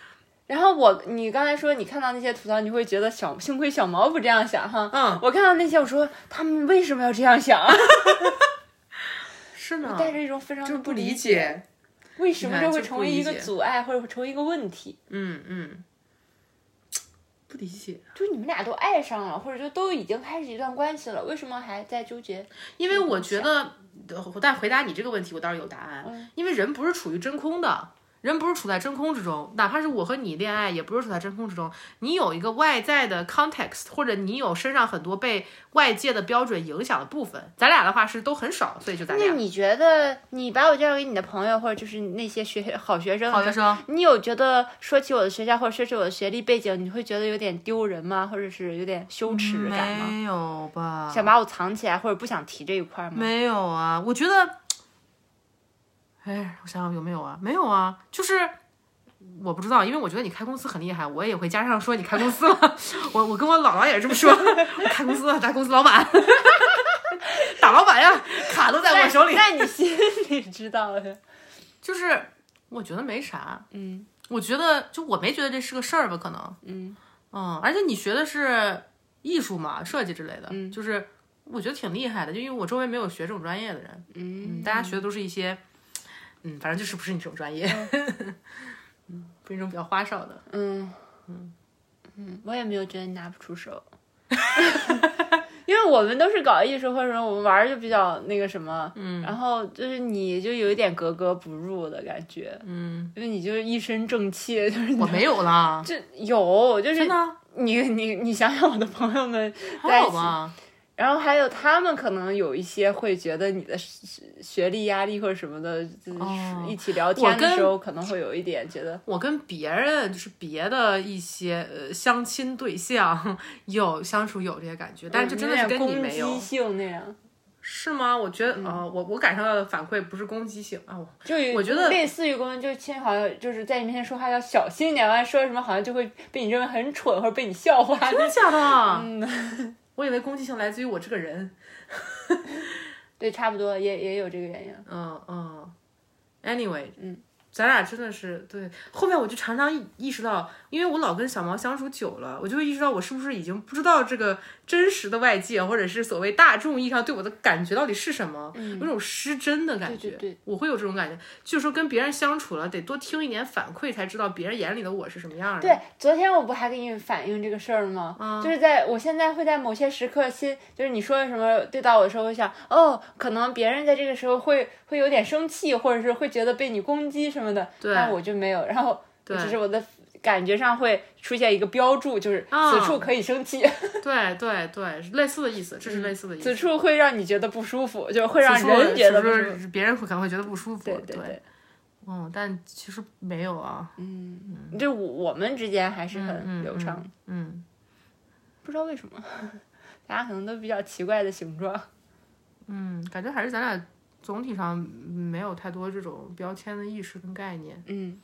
然后我，你刚才说你看到那些吐槽，你会觉得小幸亏小毛不这样想哈。嗯我看到那些，我说他们为什么要这样想？啊 是呢，带着一种非常的就不理理解。为什么这会成为一个阻碍，或者会成为一个问题？嗯嗯，不理解，就是你们俩都爱上了，或者就都已经开始一段关系了，为什么还在纠结？因为我觉得，呃但回答你这个问题，我倒是有答案。嗯因为人不是处于真空的，人不是处在真空之中，哪怕是我和你恋爱，也不是处在真空之中。你有一个外在的 context，或者你有身上很多被外界的标准影响的部分。咱俩的话是都很少，所以就咱俩那你觉得你把我介绍给你的朋友，或者就是那些学好学生，好学生。你有觉得说起我的学校或者说起我的学历背景，你会觉得有点丢人吗？或者是有点羞耻感吗？没有吧？想把我藏起来，或者不想提这一块吗？没有啊，我觉得，哎，我想想有没有啊？没有啊，就是我不知道，因为我觉得你开公司很厉害，我也会加上说你开公司了。我我跟我姥姥也是这么说，我开公司了，大公司老板，大老板呀，卡都在我手里。那你心里知道的，就是我觉得没啥，嗯我觉得就我没觉得这是个事儿吧，可能，嗯嗯，而且你学的是艺术嘛，设计之类的，嗯就是我觉得挺厉害的，就因为我周围没有学这种专业的人。嗯嗯，大家学的都是一些，嗯，反正就是不是你这种专业，嗯，不是那种比较花哨的。嗯。嗯嗯，我也没有觉得你拿不出手。因为我们都是搞艺术或者我们玩就比较那个什么，嗯，然后就是你就有一点格格不入的感觉，嗯，因为你就一身正气，就是我没有啦，这有就是你你你想想我的朋友们在还一起，好吧？然后还有他们可能有一些会觉得你的学学历压力或者什么的，就是哦一起聊天的时候可能会有一点觉得，我跟别人就是别的一些呃相亲对象有相处有这些感觉，但是就真的是跟你没有有攻击，性那样，是吗？我觉得啊、我我感受到的反馈不是攻击性啊，我就我觉得类似于攻击，就是亲好像就是在你面前说话要小心一点，完了说什么好像就会被你认为很蠢或者被你笑话。真的假的？嗯，我以为攻击性来自于我这个人。对，差不多也也有这个原因。嗯嗯，anyway，嗯，咱俩真的是对。后面我就常常意意识到，因为我老跟小毛相处久了，我就会意识到我是不是已经不知道这个真实的外界，或者是所谓大众意义上对我的感觉到底是什么，有种失真的感觉。嗯对对对我会有这种感觉，就是说跟别人相处了，得多听一点反馈，才知道别人眼里的我是什么样的。对，昨天我不还给你反映这个事儿吗？就是在我现在会在某些时刻心，就是你说什么对到我的时候，我想哦，可能别人在这个时候会会有点生气，或者是会觉得被你攻击什么的，对但我就没有，然后对只是我的感觉上会出现一个标注，就是啊此处可以生气，对对对，类似的意思，这是类似的意思。此处会让你觉得不舒服，就会让人觉得不舒服。是别人会可能会觉得不舒服。对对对，嗯，但其实没有啊。嗯，就我我们之间还是嗯很流畅，嗯，不知道为什么，大家可能都比较奇怪的形状。嗯，感觉还是咱俩总体上没有太多这种标签的意识跟概念。嗯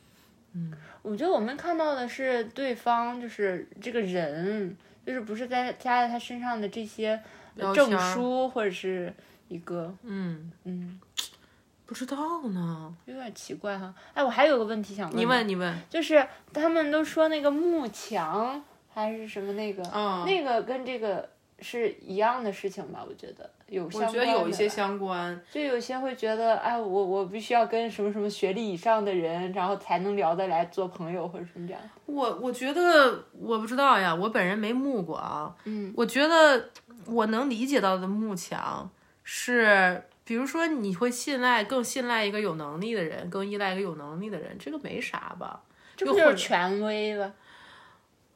嗯，我觉得我们看到的是对方就是这个人，就是不是在加在他身上的这些证书或者是一个嗯，嗯，不知道呢。有点奇怪哈。哎，我还有个问题想问，你问，你问。就是他们都说那个幕墙还是什么那个，嗯，那个跟这个是一样的事情吧？我觉得有相关，我觉得有一些相关。就有些会觉得，哎，我我必须要跟什么什么学历以上的人，然后才能聊得来做朋友或者什么这样。我我觉得我不知道呀，我本人没慕过啊。嗯，我觉得我能理解到的慕强是，比如说你会信赖更信赖一个有能力的人，更依赖一个有能力的人，这个没啥吧？这不就是权威吧？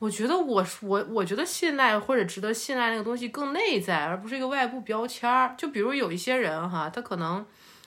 我觉得我我我觉得信赖或者值得信赖那个东西更内在，而不是一个外部标签儿。就比如有一些人哈，他可能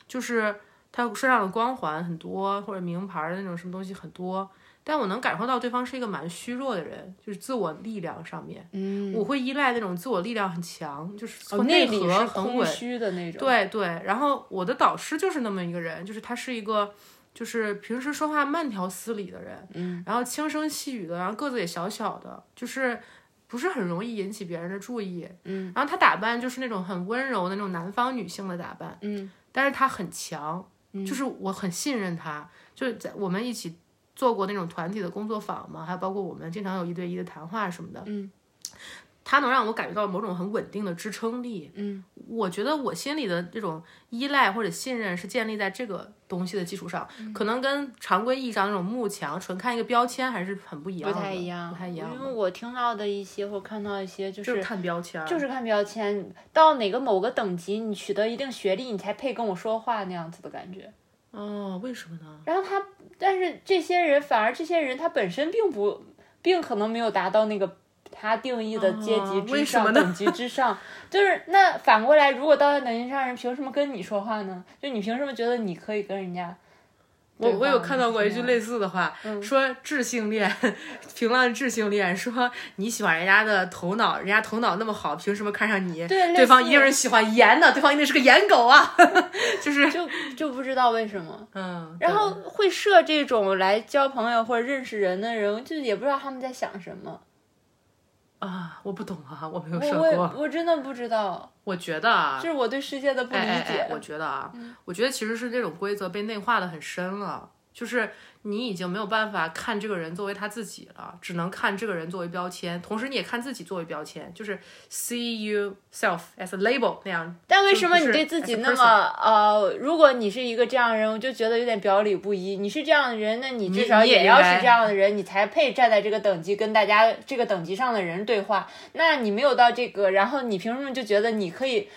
就是他身上的光环很多，或者名牌的那种什么东西很多，但我能感受到对方是一个蛮虚弱的人，就是自我力量上面，嗯，我会依赖那种自我力量很强，就是从，内核很空稳。虚的那种。对对，然后我的导师就是那么一个人，就是他是一个，就是平时说话慢条斯理的人，嗯，然后轻声细语的，然后个子也小小的，就是不是很容易引起别人的注意，嗯，然后她打扮就是那种很温柔的那种南方女性的打扮，嗯，但是她很强，就是我很信任她，就是在我们一起做过那种团体的工作坊嘛，还有包括我们经常有一对一的谈话什么的，嗯。他能让我感觉到某种很稳定的支撑力，嗯，我觉得我心里的这种依赖或者信任是建立在这个东西的基础上，嗯可能跟常规意义上那种幕墙纯看一个标签还是很不一样不的，太一样，不太一样，因为我听到的一些或看到一些，就就是看标签，就是看标签，到哪个某个等级，你取得一定学历，你才配跟我说话那样子的感觉。哦，为什么呢？然后他，但是这些人反而这些人他本身并不，并可能没有达到那个他定义的阶级之上、等级之上。就是那反过来，如果到了等级上，人凭什么跟你说话呢？就你凭什么觉得你可以跟人家？我我有看到过一句类似，的话，嗯说智性恋，评论智性恋，说你喜欢人家的头脑，人家头脑那么好，凭什么看上你？对对方一定是喜欢颜的，对方一定是个颜狗啊，就是就就不知道为什么。嗯，然后会设这种来交朋友或者认识人的人，就也不知道他们在想什么。啊，我不懂啊，我没有我我也设过。我真的不知道，我觉得啊这，是我对世界的不理哎哎解。哎，我觉得啊，我觉得其实是这种规则被内化的很深了，就是你已经没有办法看这个人作为他自己了，只能看这个人作为标签，同时你也看自己作为标签，就是 see yourself as a label 那样。但为什么你对自己那么呃？如果你是一个这样的人，我就觉得有点表里不一。你是这样的人，那你至少也要是这样的人，你才配站在这个等级跟大家这个等级上的人对话。那你没有到这个，然后你凭什么就觉得你可以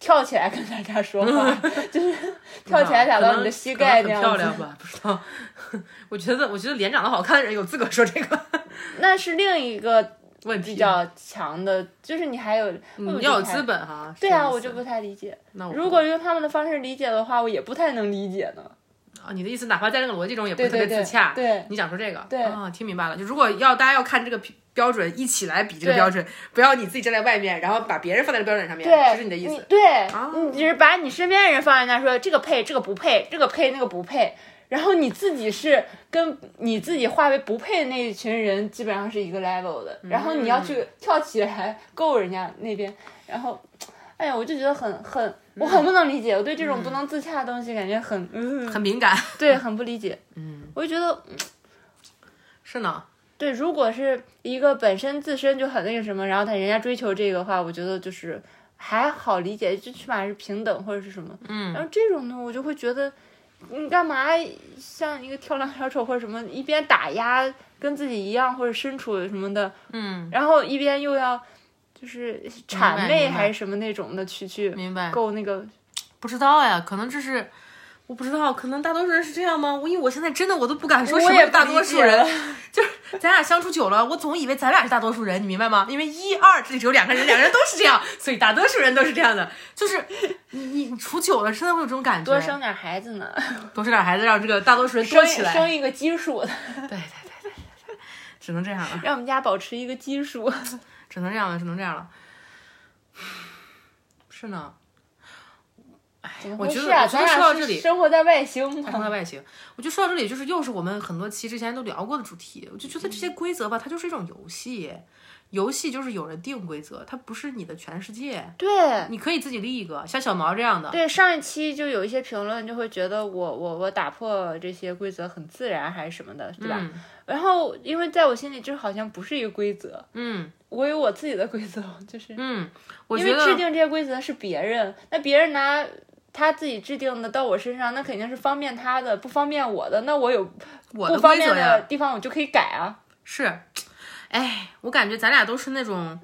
跳起来跟大家说话？就是跳起来打到你的膝盖很漂亮吧？不知道。我觉得，我觉得脸长得好看的人有资格说这个 那是另一个问题。比较强的，就是你还有你你要有资。本哈。对啊，我就不太理解。那我如果用他们的方式理解的话，我也不太能理解呢。啊，你的意思，哪怕在那个逻辑中也不是特对对对别自洽。对你想说这个？对啊，听明白了。就如果要大家要看这个标标准，一起来比这个标准，不要你自己站在外面，然后把别人放在这个标准上面，对，这是你的意思。对，啊。你只是把你身边的人放在那说这个配，这个不配，这个配，那个不配，然后你自己是跟你自己化为不配的那一群人基本上是一个 level 的，然后你要去跳起来够人家那边，然后，哎呀，我就觉得很很，我很不能理解，我对这种不能自洽的东西感觉很，嗯，很敏感。对，很不理解，嗯，我就觉得。是呢。对，如果是一个本身自身就很那个什么，然后他人家追求这个的话，我觉得就是还好理解，最起码是平等或者是什么。嗯然后这种呢，我就会觉得，你干嘛像一个跳梁小丑或者什么，一边打压跟自己一样或者身处什么的，嗯，然后一边又要就是谄媚还是什么那种的去去明白。够那个。不知道呀，可能这是。我不知道，可能大多数人是这样吗？我因为我现在真的我都不敢说什么大多数人，就是咱俩相处久了，我总以为咱俩是大多数人，你明白吗？因为一二这里只有两个人，两个人都是这样，所以大多数人都是这样的。就是你你你处久了，真的会有这种感觉。多生点孩子呢，多生点孩子，让这个大多数人多生起来。生一个基数的，对对对对对对，只能这样了，让我们家保持一个基数。只能这样了，只能这样了。是呢，我觉得？我觉得说到这里生活在外星生活在外星，我觉得说到这里，就是又是我们很多期之前都聊过的主题。我就觉得这些规则吧，它就是一种游戏，游戏就是有人定规则，它不是你的全世界，对你可以自己立一个，像小毛这样的。对，上一期就有一些评论就会觉得我我我打破这些规则很自然还是什么的，对吧？嗯然后因为在我心里这好像不是一个规则，嗯我有我自己的规则，就是嗯，我因为觉得制定这些规则是别人，那别人拿。他自己制定的到我身上，那肯定是方便他的，不方便我的。那我有我的不方便的地方，我就可以改啊。是，哎，我感觉咱俩都是那种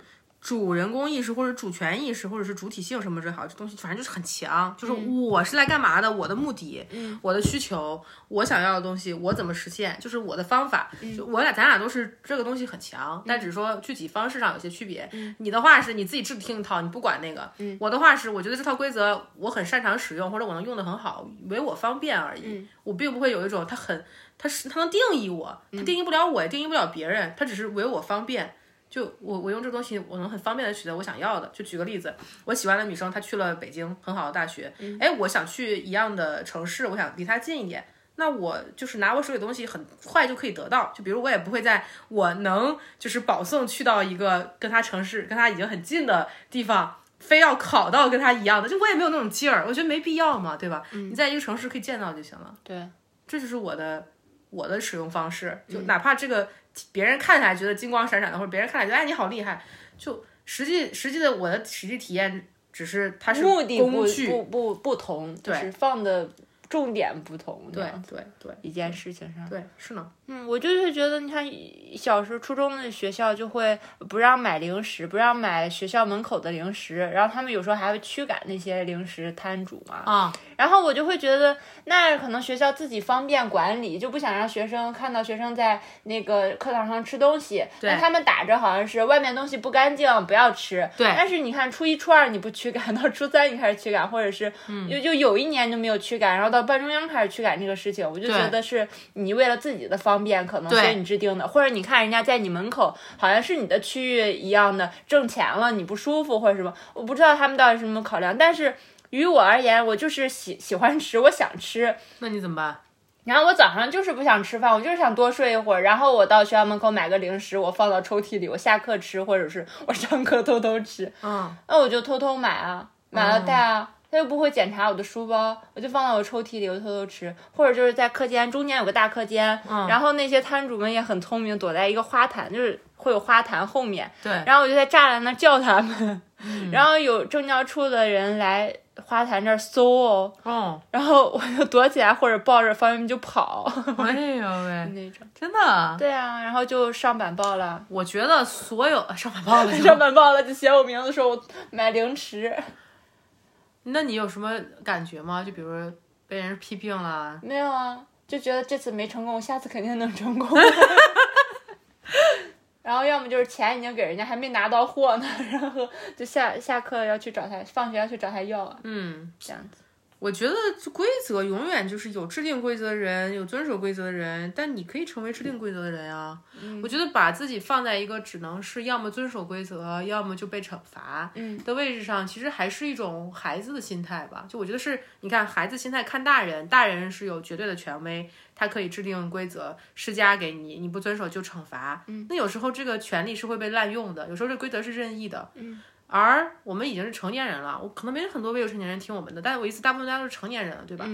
主人公意识或者主权意识或者是主体性什么之，好，这东西反正就是很强，就是我是来干嘛的，我的目的，嗯我的需求，我想要的东西，我怎么实现，就是我的方法。就我俩咱俩都是这个东西很强，但只是说具体方式上有些区别。你的话是你自己制定一套，你不管那个；我的话是我觉得这套规则我很擅长使用，或者我能用的很好，为我方便而已。我并不会有一种它很，它是它能定义我，它定义不了我，也定义不了别人，它只是为我方便。就我我用这东西，我能很方便的取得我想要的。就举个例子，我喜欢的女生她去了北京很好的大学，哎、我想去一样的城市，我想离她近一点。那我就是拿我手里的东西很快就可以得到，就比如我也不会在我能就是保送去到一个跟她城市跟她已经很近的地方，非要考到跟她一样的，就我也没有那种劲儿，我觉得没必要嘛，对吧？你在一个城市可以见到就行了。对，这就是我的我的使用方式，就哪怕这个别人看起来觉得金光闪闪的，或者别人看起来觉得哎你好厉害，就实际实际的我的实际体验只是它是目的不工具，不不不同，就是放的重点不同。对对对一件事情上，对是呢，嗯，我就是觉得，你看小时候初中的学校就会不让买零食，不让买学校门口的零食，然后他们有时候还会驱赶那些零食摊主嘛。啊，然后我就会觉得，那可能学校自己方便管理，就不想让学生看到学生在那个课堂上吃东西。对那他们打着好像是外面东西不干净，不要吃。对但是你看初一、初二你不驱赶，到初三你开始驱赶，或者是嗯就就有一年就没有驱赶，然后到半中央开始驱赶这个事情，我就觉得是你为了自己的方便，可能所以你制定的，或者你看人家在你门口好像是你的区域一样的挣钱了，你不舒服或者什么，我不知道他们到底是什么考量，但是。于我而言，我就是喜喜欢吃，我想吃。那你怎么办？然后我早上就是不想吃饭，我就是想多睡一会儿。然后我到学校门口买个零食，我放到抽屉里，我下课吃，或者是我上课偷偷吃。嗯，那我就偷偷买啊，买了带啊。他又不会检查我的书包，我就放到我抽屉里，我偷偷吃，或者就是在课间中间有个大课间，嗯然后那些摊主们也很聪明，躲在一个花坛，就是会有花坛后面，对，然后我就在栅栏那儿叫他们，然后有政教处的人来花坛这儿搜哦，哦，然后我就躲起来或者抱着方便面就跑哎呦喂，那种。真的，对啊，然后就上板报了，我觉得所有上板报了，上板报了就写我名字说我买零食，那你有什么感觉吗？就比如说被人批评了，没有啊，就觉得这次没成功，下次肯定能成功。然后要么就是钱已经给人家，还没拿到货呢，然后就下下课要去找他，放学要去找他要啊，嗯，这样子。我觉得规则永远就是有制定规则的人，有遵守规则的人，但你可以成为制定规则的人啊。我觉得把自己放在一个只能是要么遵守规则，要么就被惩罚嗯的位置上，其实还是一种孩子的心态吧。就我觉得是，你看孩子心态看大人，大人是有绝对的权威，他可以制定规则施加给你，你不遵守就惩罚。嗯，那有时候这个权利是会被滥用的，有时候这规则是任意的。嗯。而我们已经是成年人了，我可能没有很多未成年人听我们的，但是我意思，大部分大家都是成年人了，对吧？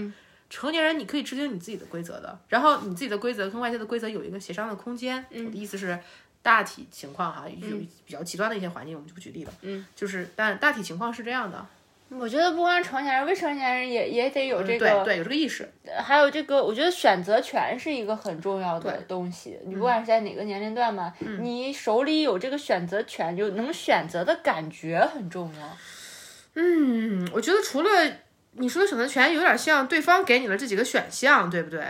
成年人你可以制定你自己的规则的，然后你自己的规则跟外界的规则有一个协商的空间。我的意思是，大体情况哈，有比较极端的一些环境，我们就不举例了。嗯，就是，但大体情况是这样的。我觉得不光是成年人，未成年人也也得有这个，对对，有这个意识。还有这个，我觉得选择权是一个很重要的东西。你不管是在哪个年龄段嘛，你手里有这个选择权，就能选择的感觉很重要。嗯，我觉得除了你说的选择权，有点像对方给你了这几个选项，对不对？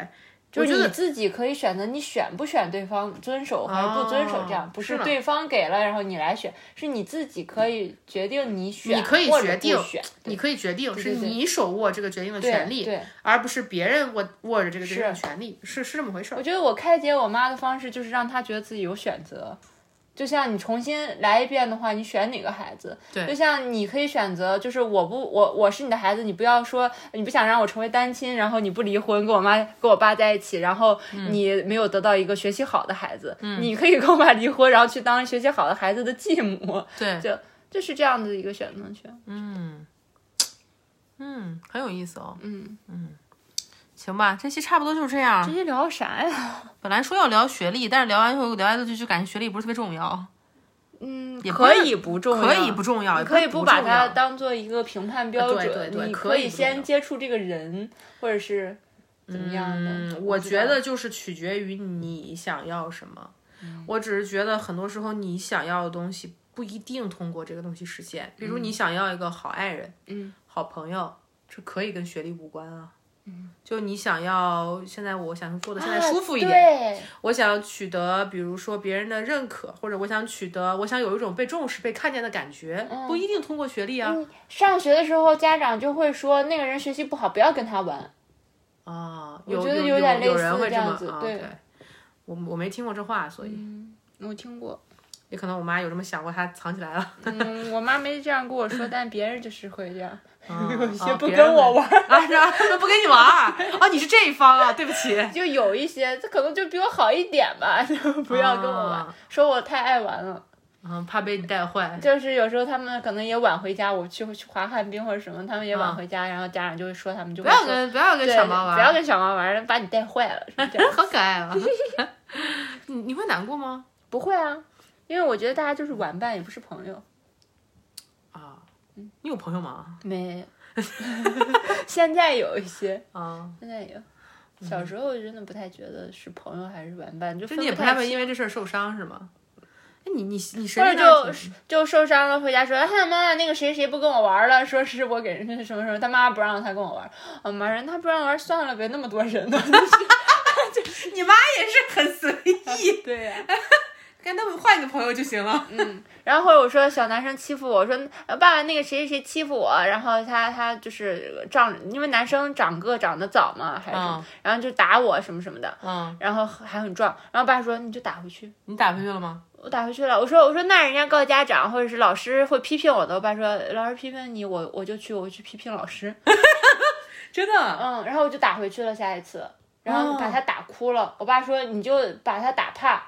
就是你自己可以选择你选不选对方遵守还是不遵守，这样、哦不是对方给了然后你来选，是你自己可以决定你选，你可以决定不选，你可以决定，是你手握这个决定的权利，对。而不是别人握握着这个决定的权利，是是这么回事儿我。觉得我开解我妈的方式就是让她觉得自己有选择。就像你重新来一遍的话，你选哪个孩子？对。就像你可以选择，就是我不我我是你的孩子，你不要说你不想让我成为单亲，然后你不离婚，跟我妈跟我爸在一起，然后你没有得到一个学习好的孩子，你可以跟我爸离婚，然后去当学习好的孩子的继母，对，就就是这样的一个选择权。嗯，嗯，很有意思哦。嗯。嗯，行吧，这期差不多就是这样这。些聊啥呀？本来说要聊学历，但是聊完以后聊来聊去就感觉学历不是特别重要，嗯，也可以不重要，可以不重要，你可以不把它当做一个评判标准，对对对你可以先接触这个人，或者是怎么样的。嗯，我觉得就是取决于你想要什么。我只是觉得很多时候你想要的东西不一定通过这个东西实现。比如你想要一个好爱人，嗯，好朋友，这可以跟学历无关啊。嗯，就你想要现在我想过得现在舒服一点，对，我想取得比如说别人的认可，或者我想取得我想有一种被重视、被看见的感觉，不一定通过学历啊。上学的时候家长就会说那个人学习不好，不要跟他玩。啊，我觉得有有点类似有人会这样子，对我我没听过这话，所以、嗯，我听过。也可能我妈有这么想过，她藏起来了。嗯，我妈没这样跟我说，但别人就是会这样，有 有些不跟我玩儿。啊，是吧，他们不跟你玩儿哦，你是这一方啊，对不起。就有一些，他可能就比我好一点吧，就不要跟我玩，啊说我太爱玩了。嗯，怕被你带坏。就是有时候他们可能也晚回家，我去去滑旱冰或者什么，他们也晚回家，然后家长就会说他们就不要跟不要跟小猫玩，不要跟小猫玩，把你带坏了，是这样。好可爱啊！你你会难过吗？不会啊，因为我觉得大家就是玩伴，也不是朋友。啊，你有朋友吗？没有，现在有一些，啊，现在有。小时候真的不太觉得是朋友还是玩伴，就你也不太会因为这事儿受伤是吗？哎，你你你或神者经大就就受伤了，回家说，哎妈妈，那个谁谁不跟我玩了，说是我给人家什么什么，他妈不让他跟我玩，我妈说他不让玩算了呗，那么多人呢。你妈也是很随意，对呀、跟他们换一个朋友就行了。嗯然后或者我说小男生欺负我，我说呃爸爸那个谁谁谁欺负我，然后他他就是长，因为男生长个长得早嘛，还是然后就打我什么什么的，嗯，然后还很壮，然后爸说你就打回去。你打回去了吗？我打回去了，我说我说那人家告家长或者是老师会批评我的，我爸说老师批评你，我我就去我去批评老师，真的？嗯，然后我就打回去了下一次，然后哦把他打哭了，我爸说你就把他打怕，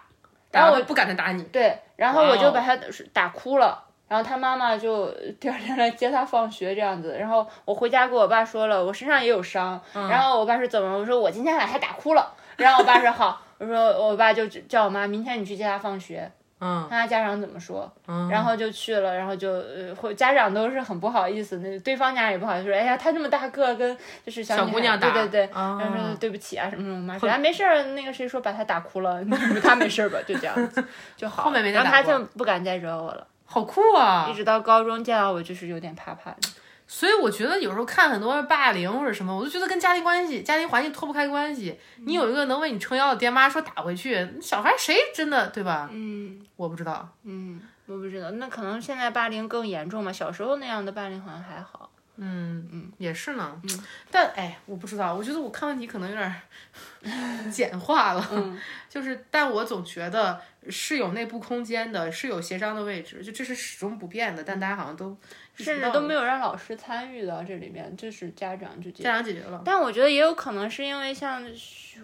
然后我不敢再打你。对，然后我就把他打哭了。然后他妈妈就 第二天来接他放学这样子，然后我回家跟我爸说了，我身上也有伤。嗯然后我爸说怎么了？我说我今天把他打哭了。然后我爸说好，我说我爸就叫我妈明天你去接他放学，嗯看他家长怎么说。嗯，然后就去了，然后就呃，会家长都是很不好意思，那对方家长也不好意思说，哎呀，他这么大个跟就是小小姑娘打对对对，啊然后说对不起啊什么什么，我妈说啊没事儿，那个谁说把他打哭了，他没事儿吧，就这样子就好。后面没再然后他就不敢再惹我了，好酷啊一！直到高中见到我就是有点怕怕的。所以我觉得有时候看很多霸凌或者什么，我就觉得跟家庭关系、家庭环境脱不开关系。你有一个能为你撑腰的爹妈，说打回去，小孩谁真的对吧？嗯我不知道。嗯，我不知道，那可能现在霸凌更严重嘛，小时候那样的霸凌好像还好。嗯嗯，也是呢。但哎，我不知道，我觉得我看问题可能有点儿 简化了。嗯，就是，但我总觉得是有内部空间的，是有协商的位置，就这是始终不变的。但大家好像都甚至都没有让老师参与到这里面，就是家长就家长解决了。但我觉得也有可能是因为像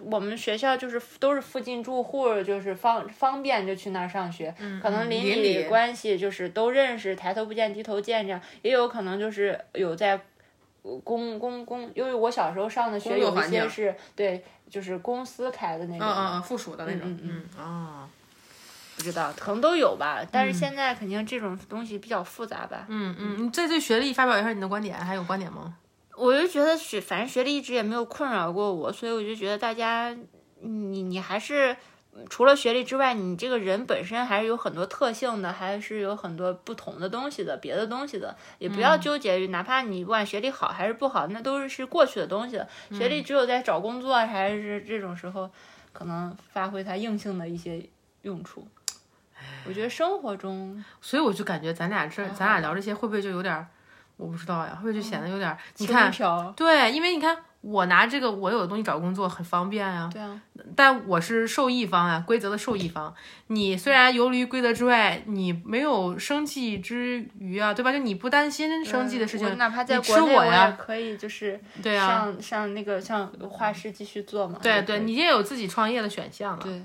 我们学校就是都是附近住户，就是方方便就去那儿上学，可能邻里关系就是都认识，抬头不见低头见这样，也有可能就是有在公公公，因为我小时候上的学有一些是对，就是公司开的那种，嗯嗯嗯，附属的那种。嗯嗯啊。不知道可能都有吧，但是现在肯定这种东西比较复杂吧。嗯嗯，你再对学历发表一下你的观点，还有观点吗？我就觉得学，反正学历一直也没有困扰过我，所以我就觉得大家，你你还是除了学历之外，你这个人本身还是有很多特性的，还是有很多不同的东西的，别的东西的，也不要纠结于，哪怕你不管学历好还是不好，那都是是过去的东西了。学历只有在找工作还是这种时候，可能发挥它硬性的一些用处。我觉得生活中，所以我就感觉咱俩这，咱俩聊这些会不会就有点儿，我不知道呀，会不会就显得有点儿？你看，飘，对，因为你看我拿这个我有的东西找工作很方便呀，对啊，但我是受益方呀，规则的受益方。你虽然游离于规则之外，你没有生计之余啊，对吧？就你不担心生计的事情，我哪怕在你国内，我也可以就是对啊，上上那个像画室继续做嘛。对对，你也有自己创业的选项了。对，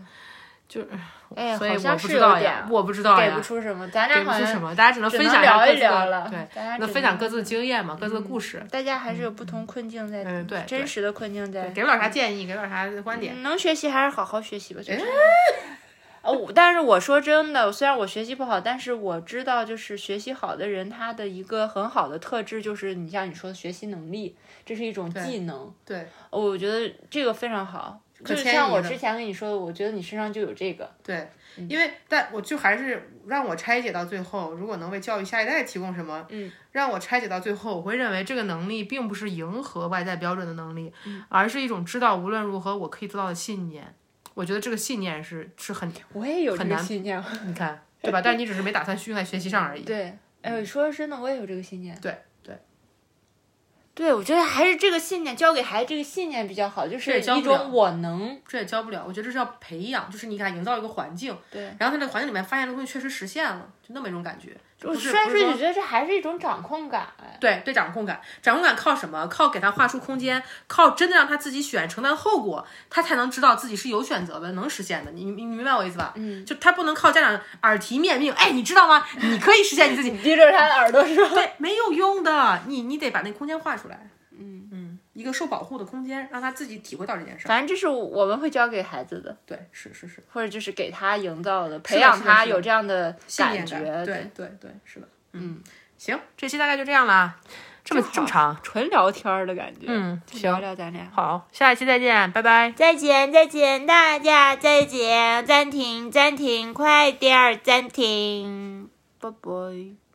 就是，哎，所以我好像是不知道有点呀，我不知道呀给不，出什么，咱俩好像给不出什么，大家只能分享一各自的聊了，对，大家只能那分享各自的经验嘛，各自的故事。大家还是有不同困境在，嗯对对真实的困境在。给不了啥建议，给不了啥观点。嗯能学习还是好好学习吧，就是。哦，但是我说真的，虽然我学习不好，但是我知道，就是学习好的人，他的一个很好的特质就是，你像你说的学习能力，这是一种技能。对，我觉得这个非常好，可就像我之前跟你说的，我觉得你身上就有这个。对，因为但我就还是让我拆解到最后，如果能为教育下一代提供什么，嗯，让我拆解到最后，我会认为这个能力并不是迎合外在标准的能力，而是一种知道无论如何我可以做到的信念。我觉得这个信念是是很，我也有这个很难信念。你看对吧？但是你只是没打算用在学习上而已。对，哎，说真的，我也有这个信念。对对，我觉得还是这个信念，教给孩子这个信念比较好，就是一种我能。这也教不了，我觉得这是要培养，就是你给他营造一个环境，对，然后他这个环境里面发现的东西确实实现了，就那么一种感觉。我不是虽然说，不是说我觉得这还是一种掌控感。哎对对，掌控感，掌控感靠什么？靠给他画出空间，靠真的让他自己选，承担后果，他才能知道自己是有选择的，能实现的。你你你明白我意思吧？嗯，就他不能靠家长耳提面命，哎，你知道吗？你可以实现你自己，逼着他的耳朵是吧？对，没有用的。你你得把那空间画出来。嗯嗯，一个受保护的空间，让他自己体会到这件事儿。反正这是我们会教给孩子的，对，是是是，或者就是给他营造的，培养他有这样的感觉。感对对对，是的。嗯，行，这期大概就这样啦，这么正好这么长。纯聊天儿的感觉。嗯，聊行，聊咱俩。好，下一期再见，拜拜。再见，再见，大家再见，暂停，暂停，快点儿暂停，拜拜。